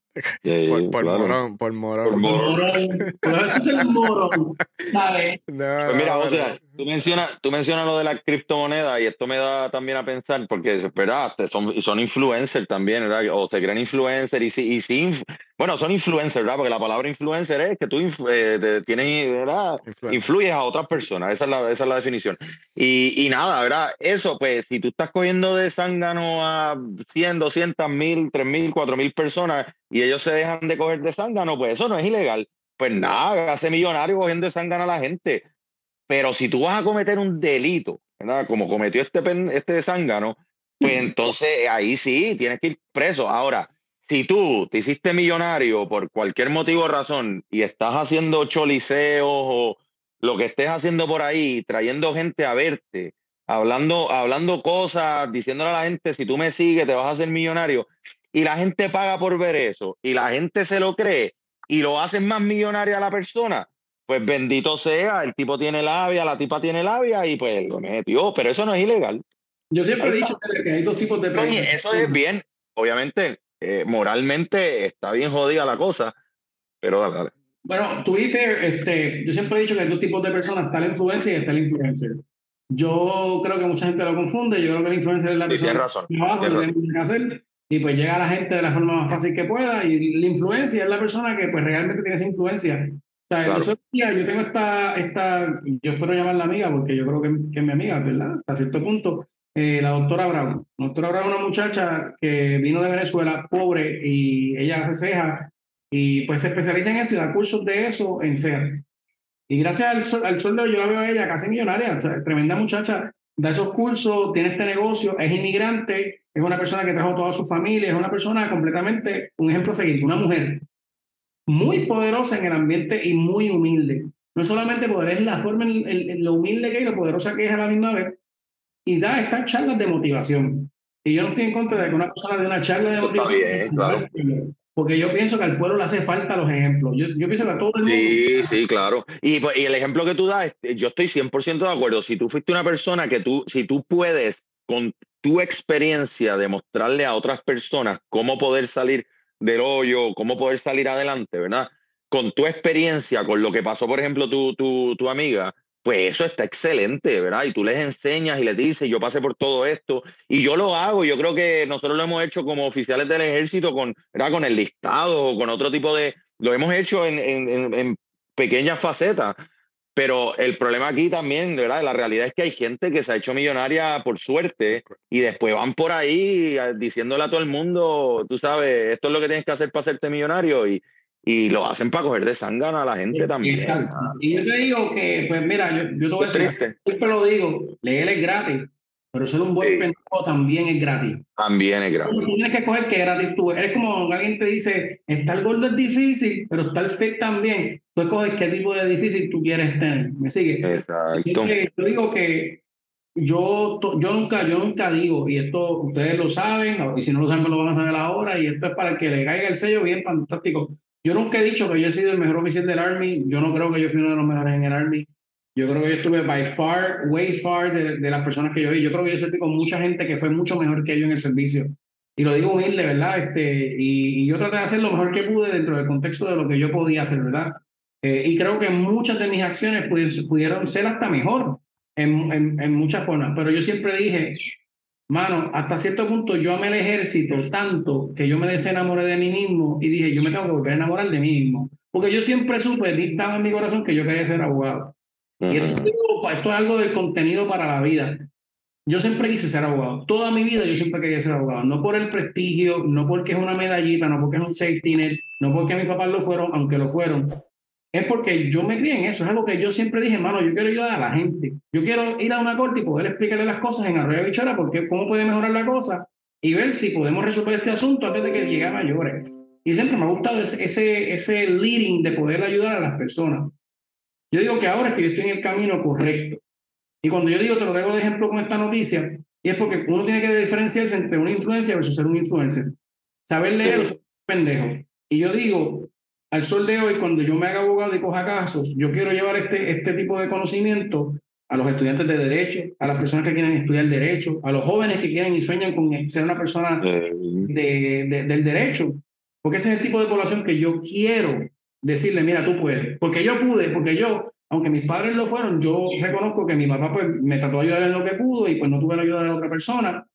por, por morón, por morón. Por morón. Pero ese es el morón, ¿sabes? pues mira, o sea, tú mencionas, tú mencionas lo de la criptomoneda y esto me da también a pensar, porque, ¿verdad? Son, son influencers también, ¿verdad? O se creen influencers y sí, y sí, bueno, son influencers, ¿verdad? Porque la palabra influencer es que tú eh, tienes, ¿verdad? Influyes a otras personas, esa es la, esa es la definición. Y, y nada, ¿verdad? Eso, pues, si tú estás cogiendo de zángano a 100, 200, 1000, 3000, 4000 personas y ellos se dejan de coger de zángano, pues eso no es ilegal. Pues nada, hace millonario cogiendo de zángano a la gente. Pero si tú vas a cometer un delito, ¿verdad? Como cometió este, este zángano, pues entonces ahí sí, tienes que ir preso. Ahora, si tú te hiciste millonario por cualquier motivo o razón y estás haciendo choliseos o lo que estés haciendo por ahí, trayendo gente a verte, hablando, hablando cosas, diciéndole a la gente, si tú me sigues, te vas a hacer millonario, y la gente paga por ver eso, y la gente se lo cree, y lo hacen más millonaria a la persona, pues bendito sea, el tipo tiene labia, la tipa tiene labia, y pues lo metió, pero eso no es ilegal. Yo siempre he dicho que hay dos tipos de... Oye, eso es bien, obviamente, eh, moralmente está bien jodida la cosa, pero dale, dale. Bueno, tú dices, este, yo siempre he dicho que hay dos tipos de personas, está la influencia y está el influencer. Yo creo que mucha gente lo confunde, yo creo que el influencer es la persona razón, que trabaja, que tiene que hacer, y pues llega a la gente de la forma más fácil que pueda, y la influencia es la persona que pues realmente tiene esa influencia. O sea, claro. yo tengo esta, esta, yo espero llamarla amiga porque yo creo que, que es mi amiga, ¿verdad? Hasta cierto punto, eh, la doctora Brown. La doctora Brown es una muchacha que vino de Venezuela, pobre, y ella hace cejas, y pues se especializa en eso y da cursos de eso en ser. Y gracias al, al sueldo yo la veo a ella casi millonaria, tremenda muchacha, da esos cursos, tiene este negocio, es inmigrante, es una persona que trajo toda su familia, es una persona completamente, un ejemplo a seguir, una mujer muy poderosa en el ambiente y muy humilde. No solamente poder, es la forma, lo humilde que es y lo poderosa que es a la misma vez. Y da estas charlas de motivación. Y yo no estoy en contra de que una persona dé una charla de motivación. Porque yo pienso que al pueblo le hace falta los ejemplos. Yo, yo pienso que a todo el mundo. Sí, sí, claro. Y, y el ejemplo que tú das, yo estoy 100% de acuerdo. Si tú fuiste una persona que tú, si tú puedes con tu experiencia demostrarle a otras personas cómo poder salir del hoyo, cómo poder salir adelante, ¿verdad? Con tu experiencia, con lo que pasó, por ejemplo, tu, tu, tu amiga, pues eso está excelente, ¿verdad? Y tú les enseñas y les dices, yo pasé por todo esto, y yo lo hago, yo creo que nosotros lo hemos hecho como oficiales del ejército con, ¿verdad? con el listado o con otro tipo de, lo hemos hecho en, en, en pequeñas facetas, pero el problema aquí también, ¿verdad? La realidad es que hay gente que se ha hecho millonaria por suerte y después van por ahí diciéndole a todo el mundo, tú sabes, esto es lo que tienes que hacer para hacerte millonario y, y lo hacen para coger de sangana a la gente también. Y yo te digo que, pues mira, yo, yo te voy a decir, siempre lo digo, leer es gratis. Pero ser un buen pendejo también es gratis. También es gratis. Tú tienes que coger que gratis tú. Eres como alguien te dice, estar gordo es difícil, pero estar fit también. Tú escoges qué tipo de difícil tú quieres tener. ¿Me sigue? Exacto. yo digo que yo, yo, nunca, yo nunca digo, y esto ustedes lo saben, y si no lo saben, pues lo van a saber ahora, y esto es para que le caiga el sello bien fantástico. Yo nunca he dicho que yo he sido el mejor oficial del Army. Yo no creo que yo fui uno de los mejores en el Army. Yo creo que yo estuve by far, way far de, de las personas que yo vi. Yo creo que yo serví con mucha gente que fue mucho mejor que yo en el servicio. Y lo digo humilde, ¿verdad? Este, y, y yo traté de hacer lo mejor que pude dentro del contexto de lo que yo podía hacer, ¿verdad? Eh, y creo que muchas de mis acciones pues, pudieron ser hasta mejor en, en, en, muchas formas. Pero yo siempre dije, mano, hasta cierto punto yo amé el ejército tanto que yo me desenamoré de mí mismo y dije, yo me tengo que volver a enamorar de mí mismo. Porque yo siempre supe, estaba en mi corazón que yo quería ser abogado. Y esto, esto, es algo del contenido para la vida. Yo siempre quise ser abogado. Toda mi vida yo siempre quería ser abogado. No por el prestigio, no porque es una medallita, no porque es un safety net, no porque mis papás lo fueron, aunque lo fueron. Es porque yo me crié en eso. Es algo que yo siempre dije, hermano, yo quiero ayudar a la gente. Yo quiero ir a una corte y poder explicarle las cosas en Arroyo Bichora, porque cómo puede mejorar la cosa y ver si podemos resolver este asunto antes de que llegue a mayores. Y siempre me ha gustado ese, ese, ese leading de poder ayudar a las personas. Yo digo que ahora es que yo estoy en el camino correcto. Y cuando yo digo, te lo traigo de ejemplo con esta noticia, y es porque uno tiene que diferenciarse entre una influencia versus ser un influencer. Saber leer es pendejo. Y yo digo, al sol de hoy, cuando yo me haga abogado y coja casos, yo quiero llevar este, este tipo de conocimiento a los estudiantes de derecho, a las personas que quieren estudiar derecho, a los jóvenes que quieren y sueñan con ser una persona de, de, del derecho, porque ese es el tipo de población que yo quiero decirle, mira, tú puedes. Porque yo pude, porque yo, aunque mis padres lo fueron, yo reconozco que mi papá pues, me trató de ayudar en lo que pudo y pues no tuve la ayuda de la otra persona.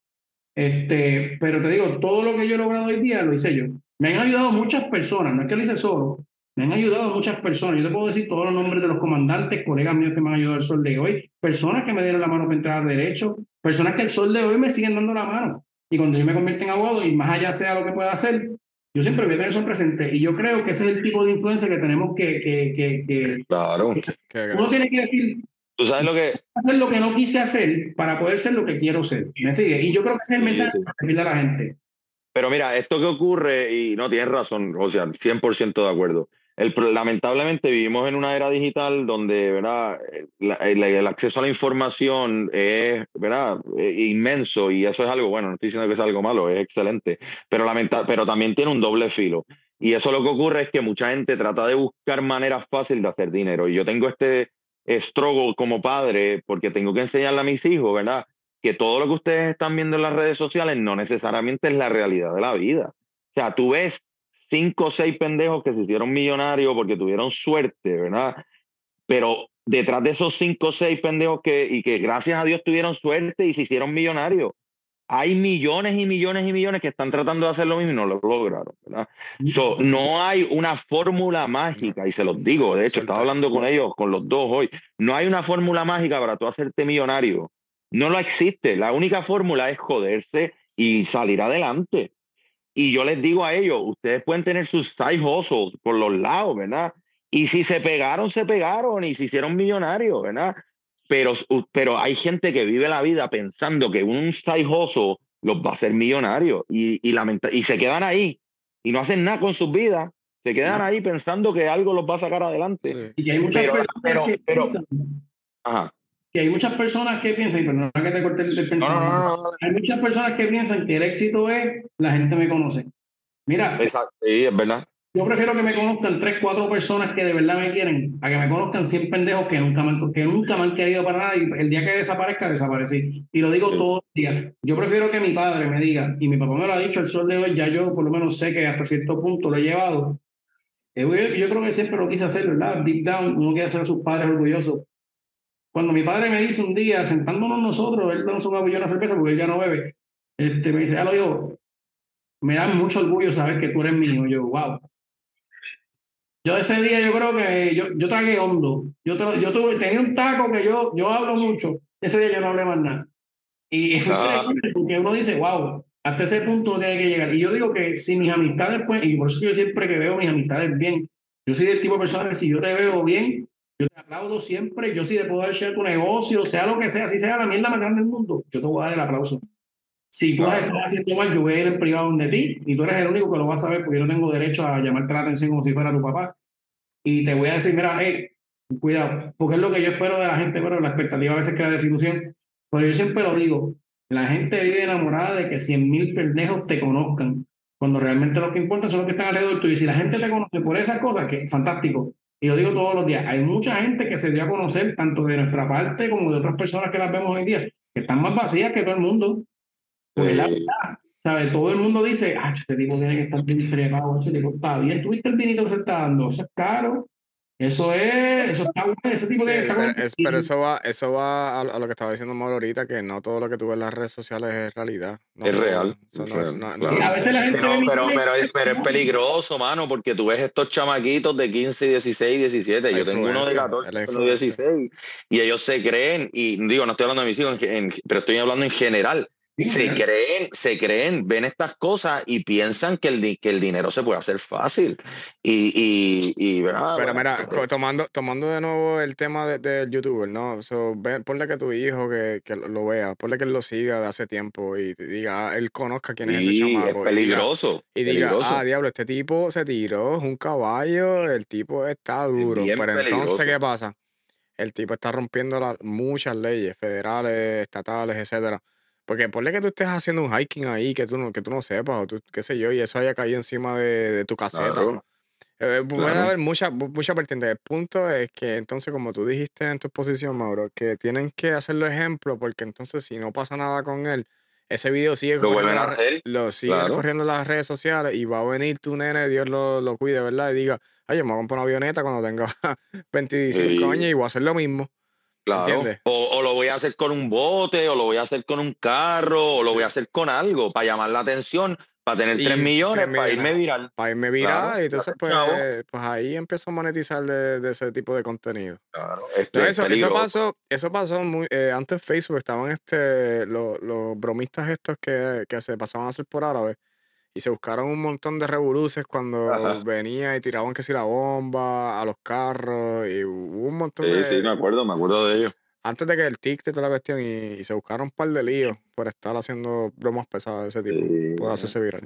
Este, pero te digo, todo lo que yo he logrado hoy día lo hice yo. Me han ayudado muchas personas, no es que lo hice solo, me han ayudado muchas personas. Yo te puedo decir todos los nombres de los comandantes, colegas míos que me han ayudado el sol de hoy, personas que me dieron la mano para entrar a derecho, personas que el sol de hoy me siguen dando la mano. Y cuando yo me convierto en abogado y más allá sea lo que pueda hacer, yo siempre voy a tener eso presente y yo creo que ese es el tipo de influencia que tenemos que... que, que, que claro. uno tiene que decir... Tú sabes lo que... Hacer lo que no quise hacer para poder ser lo que quiero ser. ¿Me sigue? Y yo creo que ese es el mensaje sí, sí. a la gente. Pero mira, esto que ocurre, y no tienes razón, o sea, 100% de acuerdo. El, lamentablemente vivimos en una era digital donde ¿verdad? La, el, el, acceso a la información es ¿verdad? inmenso y eso es algo, bueno, no estoy diciendo que es algo malo, es excelente, pero, lamenta pero también tiene un doble filo. Y eso lo que ocurre es que mucha gente trata de buscar maneras fáciles de hacer dinero. Y yo tengo este struggle como padre porque tengo que enseñarle a mis hijos, ¿verdad? Que todo lo que ustedes están viendo en las redes sociales no necesariamente es la realidad de la vida. O sea, tú ves cinco o seis pendejos que se hicieron millonarios porque tuvieron suerte, ¿verdad? Pero detrás de esos cinco o seis pendejos que, y que gracias a Dios tuvieron suerte y se hicieron millonarios, hay millones y millones y millones que están tratando de hacer lo mismo y no lo lograron, ¿verdad? So, no hay una fórmula mágica, y se los digo, de hecho, estaba hablando con ellos, con los dos hoy, no hay una fórmula mágica para tú hacerte millonario. No lo existe. La única fórmula es joderse y salir adelante. Y yo les digo a ellos, ustedes pueden tener sus side hustles por los lados, ¿verdad? Y si se pegaron, se pegaron y se hicieron millonarios, ¿verdad? pero, pero hay gente que vive la vida pensando que un saijoso los va a hacer millonarios y, y, y se quedan ahí y no hacen nada con sus vidas. Se quedan ahí pensando que algo los va a sacar adelante. Y hay muchas personas que piensan, que hay muchas personas que piensan, y perdona que te corté el pensamiento, hay muchas personas que piensan que el éxito es la gente me conoce. Mira, sí, es verdad. Yo prefiero que me conozcan tres, cuatro personas que de verdad me quieren, a que me conozcan 100 pendejos que nunca me, que nunca me han querido para nada y el día que desaparezca, desaparecí. Y lo digo todos los días. Yo prefiero que mi padre me diga, y mi papá me lo ha dicho el sol de hoy, ya yo por lo menos sé que hasta cierto punto lo he llevado. Yo, creo que siempre lo quise hacer, ¿verdad? Deep down, uno quiere hacer a sus padres orgullosos. Cuando mi padre me dice un día, sentándonos nosotros, él no nos una una cerveza porque él ya no bebe, este, me dice, ya lo me da mucho orgullo saber que tú eres mío. Yo, wow yo ese día yo creo que yo, yo tragué hondo. Yo, yo tuve, tenía un taco que yo, yo hablo mucho. Ese día yo no hablé más nada. Y es ah. porque uno dice, wow, hasta ese punto tiene que llegar. Y yo digo que si mis amistades, pues, y por eso yo siempre que veo mis amistades bien, yo soy del tipo de persona que si yo te veo bien, yo te aplaudo siempre, yo sí de poder hacer tu negocio, sea lo que sea, si sea la mierda más grande del mundo, yo te voy a dar el aplauso. Si tú estás haciendo mal, yo voy a ir en privado de ti y tú eres el único que lo va a saber porque yo no tengo derecho a llamarte la atención como si fuera tu papá. Y te voy a decir, mira, hey, cuidado, porque es lo que yo espero de la gente, pero la expectativa a veces crea desilusión. Pero yo siempre lo digo, la gente vive enamorada de que 100 mil pendejos te conozcan, cuando realmente lo que importa son los que están alrededor tuyo. Y si la gente te conoce por esas cosas, que fantástico. Y lo digo todos los días, hay mucha gente que se dio a conocer, tanto de nuestra parte como de otras personas que las vemos hoy en día, que están más vacías que todo el mundo. Pues la verdad, ¿sabes? Todo el mundo dice, ah, este tipo tiene que estar bien trepado, este tipo está bien. ¿Tuviste el vinito que se está dando? Eso es caro. Eso es, eso está bueno, ese tipo de... pero, eso va, eso va a, lo que estaba diciendo Mauro ahorita, que no todo lo que tú ves en las redes sociales es realidad. es real. A veces la gente pero, pero, es, pero, es, peligroso, mano, porque tú ves estos chamaquitos de 15, 16, 17. Yo tengo uno de 14, uno de 16. Y ellos se creen, y digo, no estoy hablando de mis hijos, pero estoy hablando en general se creen, se creen, ven estas cosas y piensan que el, que el dinero se puede hacer fácil. Y, y, y Pero mira, tomando, tomando de nuevo el tema del de, youtuber, ¿no? So, ponle que tu hijo que, que, lo vea, ponle que él lo siga de hace tiempo y diga, ah, él conozca quién es ese chamaco. Es peligroso. Y diga, ah, diablo, este tipo se tiró, es un caballo, el tipo está duro. Pero entonces, ¿qué pasa? El tipo está rompiendo muchas leyes federales, estatales, etcétera porque ponle que tú estés haciendo un hiking ahí que tú no, que tú no sepas, o tú, qué sé yo, y eso haya caído encima de, tu caseta. Eh, puede haber mucha, mucha vertiente. El punto es que entonces, como tú dijiste en tu exposición, Mauro, que tienen que hacerlo ejemplo, porque entonces si no pasa nada con él, ese video sigue, lo corriendo, lo sigue corriendo en las redes sociales y va a venir tu nene, Dios lo, lo cuide, ¿verdad? Y diga, ay, yo me voy a comprar una avioneta cuando tenga 25 años y voy a hacer lo mismo. Claro. O, lo voy a hacer con un bote, o lo voy a hacer con un carro, o lo voy a hacer con algo para llamar la atención, para tener 3 millones, para irme viral. Para irme viral, y entonces pues, pues, ahí empiezo a monetizar de, ese tipo de contenido. Claro, eso, eso, pasó, eso pasó muy, eh, antes Facebook estaban este, los, los bromistas estos que, que se pasaban a hacer por árabe y se buscaron un montón de revoluces cuando venía y tiraban que si la bomba a los carros y hubo un montón sí, de... Sí, me acuerdo, me acuerdo de ellos. Antes de que el TIC y toda la cuestión y, se buscaron un par de líos por estar haciendo bromas pesadas de ese tipo, por hacerse viral.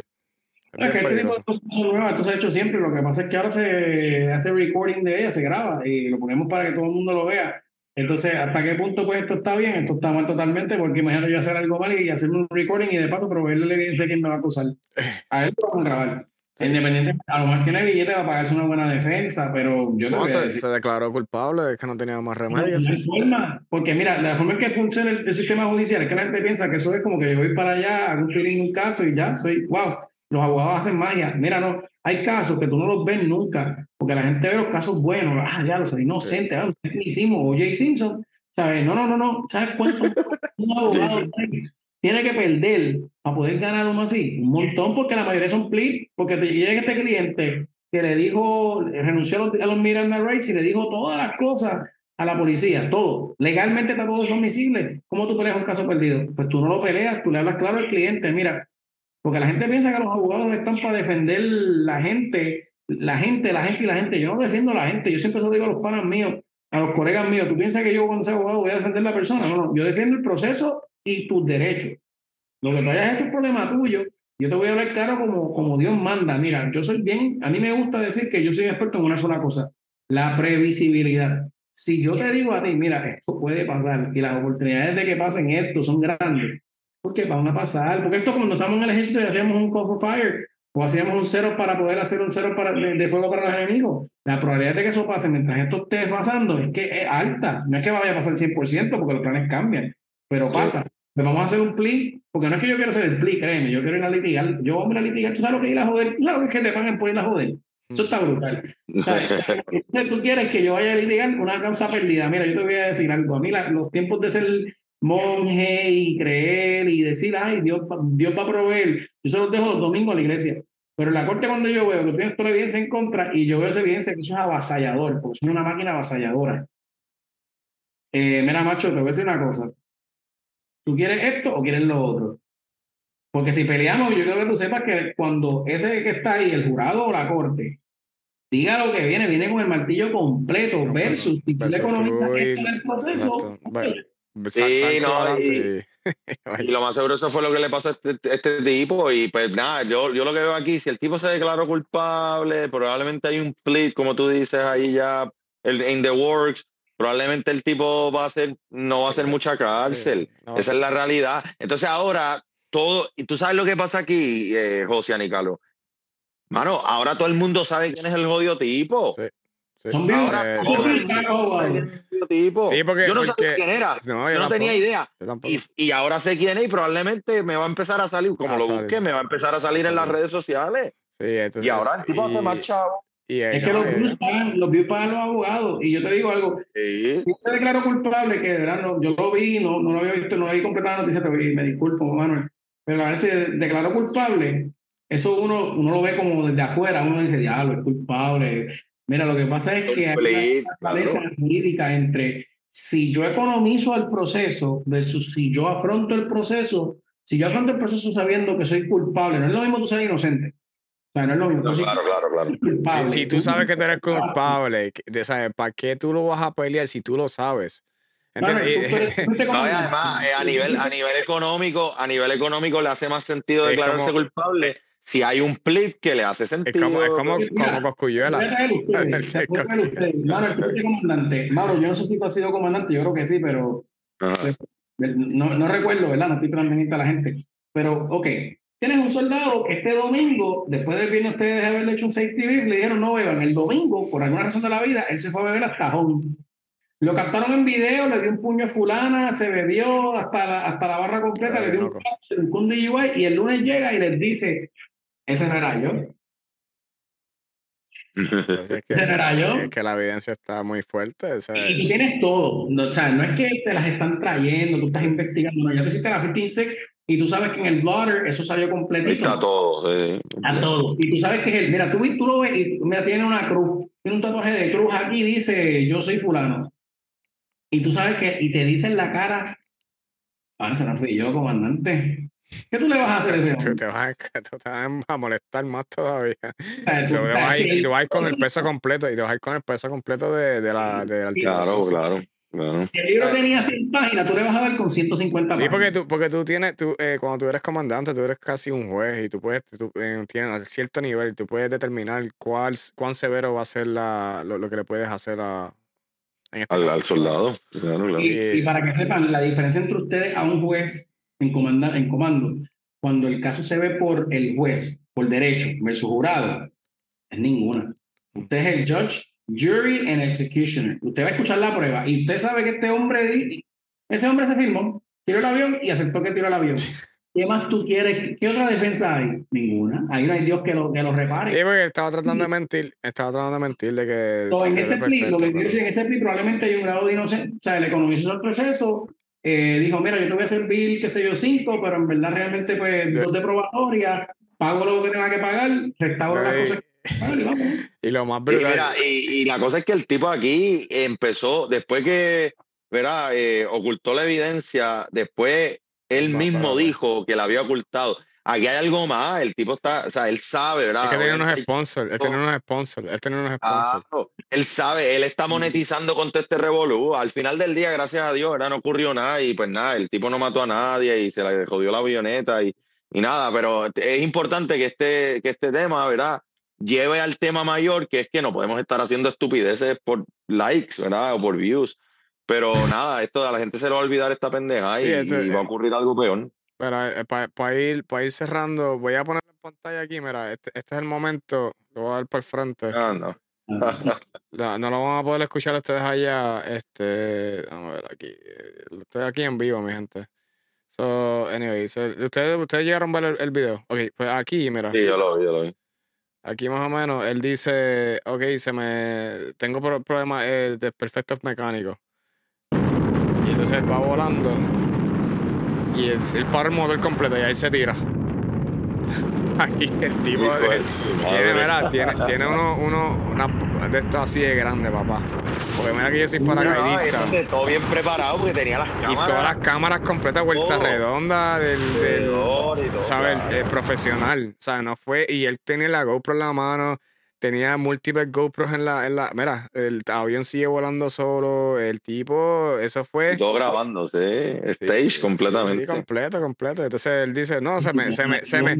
Es, que este tipo de cosas son nuevas, esto se ha hecho siempre, lo que pasa es que ahora se hace recording de ella, se graba y lo ponemos para que todo el mundo lo vea entonces, ¿hasta qué punto pues esto está bien? Esto está mal totalmente, porque imagínate yo hacer algo mal y hacerme un recording y de paso proveerle la evidencia a quien me va a acusar. A él lo van a grabar. Independiente, a lo mejor tiene billete para pagarse una buena defensa, pero yo no, se, se, declaró culpable, es que no tenía más remedio. porque mira, de la forma en que funciona el, sistema judicial, es que la gente piensa que eso es como que yo voy para allá, hago un feeling un caso y ya, soy, wow, los abogados hacen magia. Mira, no, hay casos que tú no los ves nunca, porque la gente ve los casos buenos, ah, ya los inocentes, ah, hicimos, o Jay Simpson, ¿sabes? No, no, no, no, ¿sabes cuánto un abogado tiene que perder para poder ganar uno así? Un montón, porque la mayoría son plead, porque te llega este cliente que le dijo, renunció a los, a los Miranda Rights y le dijo todas las cosas a la policía, todo. Legalmente todos son misibles. ¿Cómo tú peleas un caso perdido? Pues tú no lo peleas, tú le hablas claro al cliente, mira, porque la gente piensa que los abogados están para defender la gente, la gente, la gente y la gente. Yo no defiendo a la gente, yo siempre se lo digo a los panas míos. a los colegas míos, ¿tú piensas que yo cuando sea abogado voy a defender a la persona? No, no, yo defiendo el proceso y tus derechos. Lo que tú hayas hecho es problema tuyo. Yo te voy a hablar claro como, como Dios manda. Mira, yo soy bien, a mí me gusta decir que yo soy experto en una sola cosa, la previsibilidad. Si yo te digo a ti, mira, esto puede pasar y las oportunidades de que pasen esto son grandes, porque van a pasar. Porque esto cuando estamos en el ejército y hacíamos un call for fire o hacíamos un cero para poder hacer un cero para, de, fuego para los enemigos. La probabilidad de que eso pase mientras esto esté pasando es que es alta. No es que vaya a pasar el 100% porque los planes cambian, pero pasa. Le vamos a hacer un pli, porque no es que yo quiero hacer el pli, créeme, yo quiero ir a litigar. Yo voy a litigar, tú sabes lo que ir a joder, tú sabes lo que le pagan por ir a joder. Eso está brutal. Sea, tú quieres que yo vaya a litigar una causa perdida. Mira, yo te voy a decir algo. A mí los tiempos de ser monje y creer y decir, ay, Dios, Dios va a proveer. Yo se los dejo los domingos a la iglesia. Pero en la corte cuando yo veo que tienes toda la evidencia en contra y yo veo esa evidencia que eso es avasallador, porque es una máquina avasalladora. Eh, mira, macho, te voy a decir una cosa. ¿Tú quieres esto o quieres lo otro? Porque si peleamos, yo quiero que tú sepas que cuando ese que está ahí, el jurado o la corte, diga lo que viene, viene con el martillo completo versus si tú le economizas esto en el proceso. Sí, no, y, y, lo más seguro eso fue lo que le pasó a este, este, tipo y pues nada, yo, yo lo que veo aquí, si el tipo se declaró culpable, probablemente hay un plea, como tú dices ahí ya, el, in the works, probablemente el tipo va a ser, no va a hacer mucha cárcel, esa es la realidad. Entonces ahora, todo, y tú sabes lo que pasa aquí, eh, José Anicalo, mano, ahora todo el mundo sabe quién es el jodido tipo. Sí. Ahora, tipo. yo no sabía quién era. yo, no tenía idea. Y, y, ahora sé quién es y probablemente me va a empezar a salir, como lo busque, me va a empezar a salir en las redes sociales. y ahora el tipo hace más chavo. es que los views, pagan, los pagan los abogados. Y yo te digo algo. Sí. se declaró culpable, que de verdad no, yo lo vi, no, no lo había visto, no lo había completado la noticia, me disculpo, Manuel. Pero a ver si declaró culpable, eso uno, uno lo ve como desde afuera, uno dice, diablo, es culpable, Mira, lo que pasa es que hay una jurídica entre si yo economizo el proceso versus si yo afronto el proceso, si yo afronto el proceso sabiendo que soy culpable, no es lo mismo tú ser inocente. O sea, no es lo mismo. claro, claro, claro. Si, tú sabes que tú eres culpable, ¿sabes? ¿para qué tú lo vas a pelear si tú lo sabes? no, además, eh, a nivel, a nivel económico, a nivel económico le hace más sentido declararse culpable si hay un plip que le hace sentido. Es como, es como, como Coscuyuela. Mano, el comandante. Mano, yo no sé si tú has sido comandante, yo creo que sí, pero pues, no, no, recuerdo, ¿verdad? No estoy transmitiendo a la gente. Pero, ok, tienes un soldado que este domingo, después del viernes ustedes de haberle hecho un safety brief, le dijeron no beban. El domingo, por alguna razón de la vida, él se fue a beber hasta home. Lo captaron en video, le dio un puño a fulana, se bebió hasta la, hasta la barra completa, le dio un, un DUI y el lunes llega y les dice, ese no era yo. es que, era yo. Es que la evidencia está muy fuerte. Y, tienes todo. No, o sea, no es que te las están trayendo, tú estás investigando. No, ya te hiciste la 15 y tú sabes que en el blotter eso salió completito. Está todo, sí. Está todo. Y tú sabes que es el. Mira, tú, tú lo ves y mira, tiene una cruz. Tiene un tatuaje de cruz aquí dice: Yo soy Fulano. Y tú sabes que. Y te dice en la cara: Ahora se la fui yo, comandante. ¿Qué tú le vas a hacer a ese Tú te vas a, molestar más todavía. tú, vas a ir, con el peso completo y te vas a ir con el peso completo de, de la, de Claro, claro. Si el libro tenía 100 páginas, tú le vas a dar con 150 páginas. Sí, porque tú, porque tú tienes, tú, eh, cuando tú eres comandante, tú eres casi un juez y tú puedes, tú eh, tienes cierto nivel, tú puedes determinar cuál, cuán severo va a ser la, lo, que le puedes hacer a, en este al, soldado. y, para que sepan, la diferencia entre ustedes a un juez en, comanda, en comando, cuando el caso se ve por el juez, por derecho, versus jurado, es ninguna. Usted es el judge, jury and executioner. Usted va a escuchar la prueba y usted sabe que este hombre, ese hombre se firmó, tiró el avión y aceptó que tiró el avión. ¿Qué más tú quieres? ¿Qué otra defensa hay? Ninguna. Ahí no hay Dios que lo, que lo repare. Sí, porque estaba tratando de mentir. Estaba tratando de mentir de que. en ese plea, lo que quiero decir, en ese probablemente hay un grado de inocencia. O sea, el economizó el proceso, eh, dijo, mira, yo te voy a servir, qué sé yo, cinco, pero en verdad realmente, pues, dos de probatoria, pago lo que tenga que pagar, restauro las cosas. y lo más brutal. Y, y, la cosa es que el tipo aquí empezó, después que, ¿verdad? Eh, ocultó la evidencia, después él mismo dijo que la había ocultado. Aquí hay algo más, el tipo está, o sea, él sabe, ¿verdad? Es que tiene unos sponsors, él tiene unos sponsors, él tiene unos sponsors. Claro, él sabe, él está monetizando con todo este revolú. Al final del día, gracias a Dios, ¿verdad? no ocurrió nada y pues nada, el tipo no mató a nadie y se le jodió la avioneta y, y nada, pero es importante que este, que este tema, ¿verdad? Lleve al tema mayor, que es que no podemos estar haciendo estupideces por likes, ¿verdad? O por views. Pero nada, esto a la gente se le va a olvidar esta pendeja Sí, y, este- y va a ocurrir algo peor. Pero para ir, cerrando, voy a poner en pantalla aquí, mira, este, este es el momento, lo voy a dar por frente. Ah, no. No, no lo van a poder escuchar ustedes allá. Este, vamos a ver aquí. eh, Estoy aquí en vivo, mi gente. So, anyway, so, ustedes, ustedes llegaron a ver el, el video. Ok, pues aquí, mira. Sí, yo lo vi, yo lo vi. Aquí más o menos, él dice, ok, se me, tengo pro- problemas eh, de perfectos mecánicos. Y entonces él va volando. Y para el motor completo y ahí se tira. Ahí el tipo de- tiene, mira, tiene, tiene uno, uno, una de estos así de grande, papá. Porque mira que yo soy No, paracaidista. entonces, todo bien preparado porque tenía las Y cámaras. todas las cámaras completas, vuelta redonda del, del, y todo, ¿sabes? claro. Eh, profesional, o sea, no fue, y él tenía la GoPro en la mano, tenía múltiples GoPros en la, en la, mira, el avión sigue volando solo, el tipo, eso fue... Todo grabándose, Sí, stage completamente. Sí, completo, completo. Entonces él dice, no, se me, se me, se me,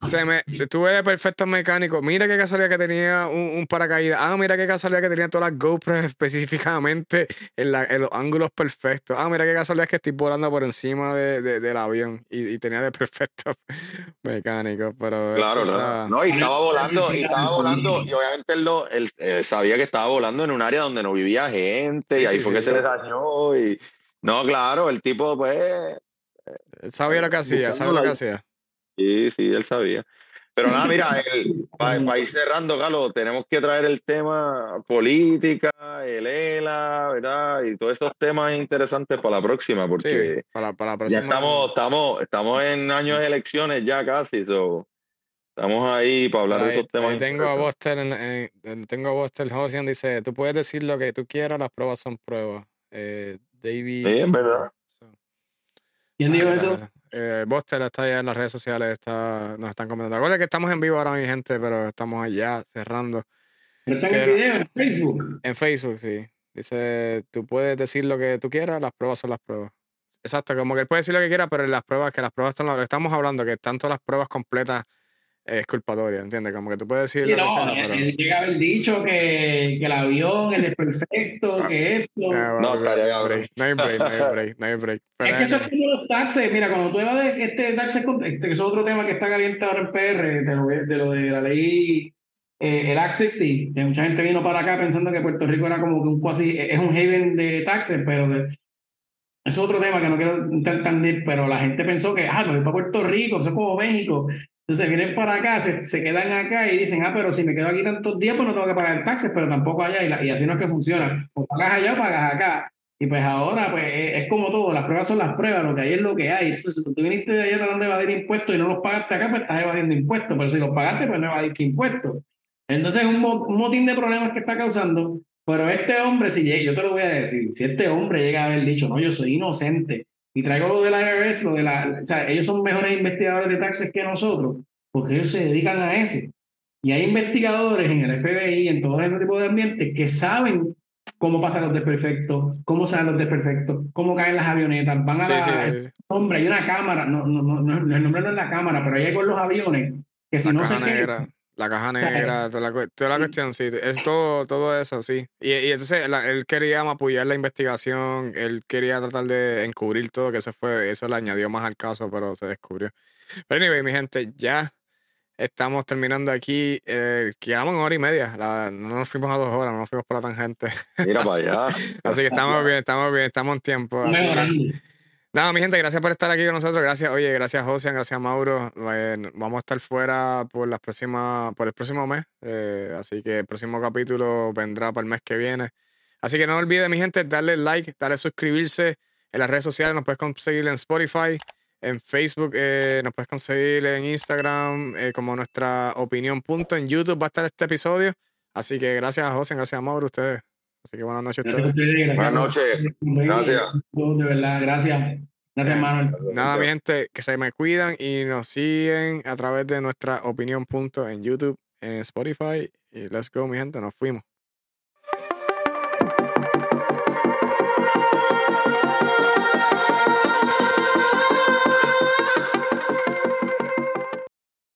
se, me, tuve de perfectos mecánicos. Mira qué casualidad que tenía un, un paracaídas. Ah, mira qué casualidad que tenía todas las GoPros específicamente en, la, en los ángulos perfectos. Ah, mira qué casualidad que estoy volando por encima de, de- del avión y, y tenía de perfectos mecánicos. Pero Claro, esto claro. está- No, y estaba volando, y estaba volando, y obviamente él, lo, él eh, sabía que estaba volando en un área donde no vivía gente, Sí, y ahí sí, fue sí. que se le dañó, y no, claro, el tipo, pues, él sabía lo que hacía, sabía lo que hacía. sí, sí, él sabía. Pero nada, mira, para ir cerrando, Carlos, tenemos que traer el tema política, el ELA, ¿verdad? Y todos esos temas interesantes para la próxima, porque Sí, para, para la ya próxima. estamos, estamos, estamos en años de elecciones ya casi, so, estamos ahí para hablar Ahí- de esos temas. tengo a. Buster, en- en- en- tengo a Buster dice, tú puedes decir lo que tú quieras, las pruebas son pruebas. Eh, David. Sí, en verdad. So, ¿Quién dijo eso? Eh, Buster está allá en las redes sociales, está, nos están comentando. Acuérdate que estamos en vivo ahora, mi gente, pero estamos allá cerrando. Pero está en el Pero- video en Facebook. En Facebook, sí. Dice, tú puedes decir lo que tú quieras, las pruebas son las pruebas. Exacto, como que él puede decir lo que quiera, pero las pruebas, que las pruebas están, lo que estamos hablando, que están todas las pruebas completas eh, exculpatorias, ¿entiendes? Como que tú puedes decir Sí, lo que no, sea, él, pero... él llega a haber dicho que, que el avión, el desperfecto, que esto. Ah, No, no break, no hay break, no hay break, no hay break. Pero Es que eso es como los taxes. Mira, cuando tú vas de este taxes, este, que es otro tema que está caliente ahora en PR, de lo, de lo de la ley, eh, el Act 60, que mucha gente vino para acá pensando que Puerto Rico era como que un cuasi, es un haven de taxes, pero de- es otro tema que no quiero entrar tan deep, pero la gente pensó que, ah, me voy para Puerto Rico, eso es como México. Entonces vienen para acá, se, se quedan acá y dicen, ah, pero si me quedo aquí tantos días, pues no tengo que pagar taxes, pero tampoco allá, y, la- y así no es que funciona. O pagas allá o pagas acá. Y pues ahora, pues es, es como todo, las pruebas son las pruebas, lo que hay es lo que hay. Entonces, si tú viniste de allá tratando de evadir impuestos y no los pagaste acá, pues estás evadiendo impuestos, pero si los pagaste, pues no evadiste impuestos. Entonces, es un, un motín de problemas que está causando. Pero este hombre, si llega, yo te lo voy a decir, si este hombre llega a haber dicho, no, yo soy inocente, y traigo lo de la IRS, lo de la, o sea, ellos son mejores investigadores de taxes que nosotros, porque ellos se dedican a eso. Y hay investigadores en el FBI, en todo ese tipo de ambientes, que saben cómo pasan los desperfectos, cómo salen los desperfectos, cómo caen las avionetas, van a sí, la, sí, sí, sí. hombre, hay una cámara, no, no, no, no, el nombre no es la cámara, pero hay con los aviones, que si La no negra, la caja sea, negra, toda la, cu- toda la cuestión, sí, es todo, todo eso, sí. Y, y entonces la- él quería apoyar la investigación, él quería tratar de encubrir todo, que eso fue, eso le añadió más al caso, pero se descubrió. Pero anyway, mi gente, ya estamos terminando aquí, eh, quedamos en hora y media, la- no nos fuimos a dos horas, no nos fuimos por la tangente. Mira para allá. Así que estamos bien, estamos bien, estamos en tiempo. así. Nada, mi gente, gracias por estar aquí con nosotros. Gracias, oye, gracias Josian, gracias Mauro. Eh, vamos a estar fuera por las próximas, por el próximo mes. eh, así que el próximo capítulo vendrá para el mes que viene. Así que no olviden, mi gente, darle like, darle suscribirse en las redes sociales. Nos puedes conseguir en Spotify, en Facebook, eh, nos puedes conseguir en Instagram eh, como nuestra opinión punto. En YouTube va a estar este episodio. Así que gracias a Josian, gracias a Mauro, ustedes. Así que buenas noches a Gracias a ustedes. ustedes, gracias Buenas noches. Gracias. De verdad, gracias. Gracias, Manuel. Nada, mi gente, que se me cuidan y nos siguen a través de nuestra opinión punto en YouTube, en Spotify. Y let's go, mi gente, nos fuimos.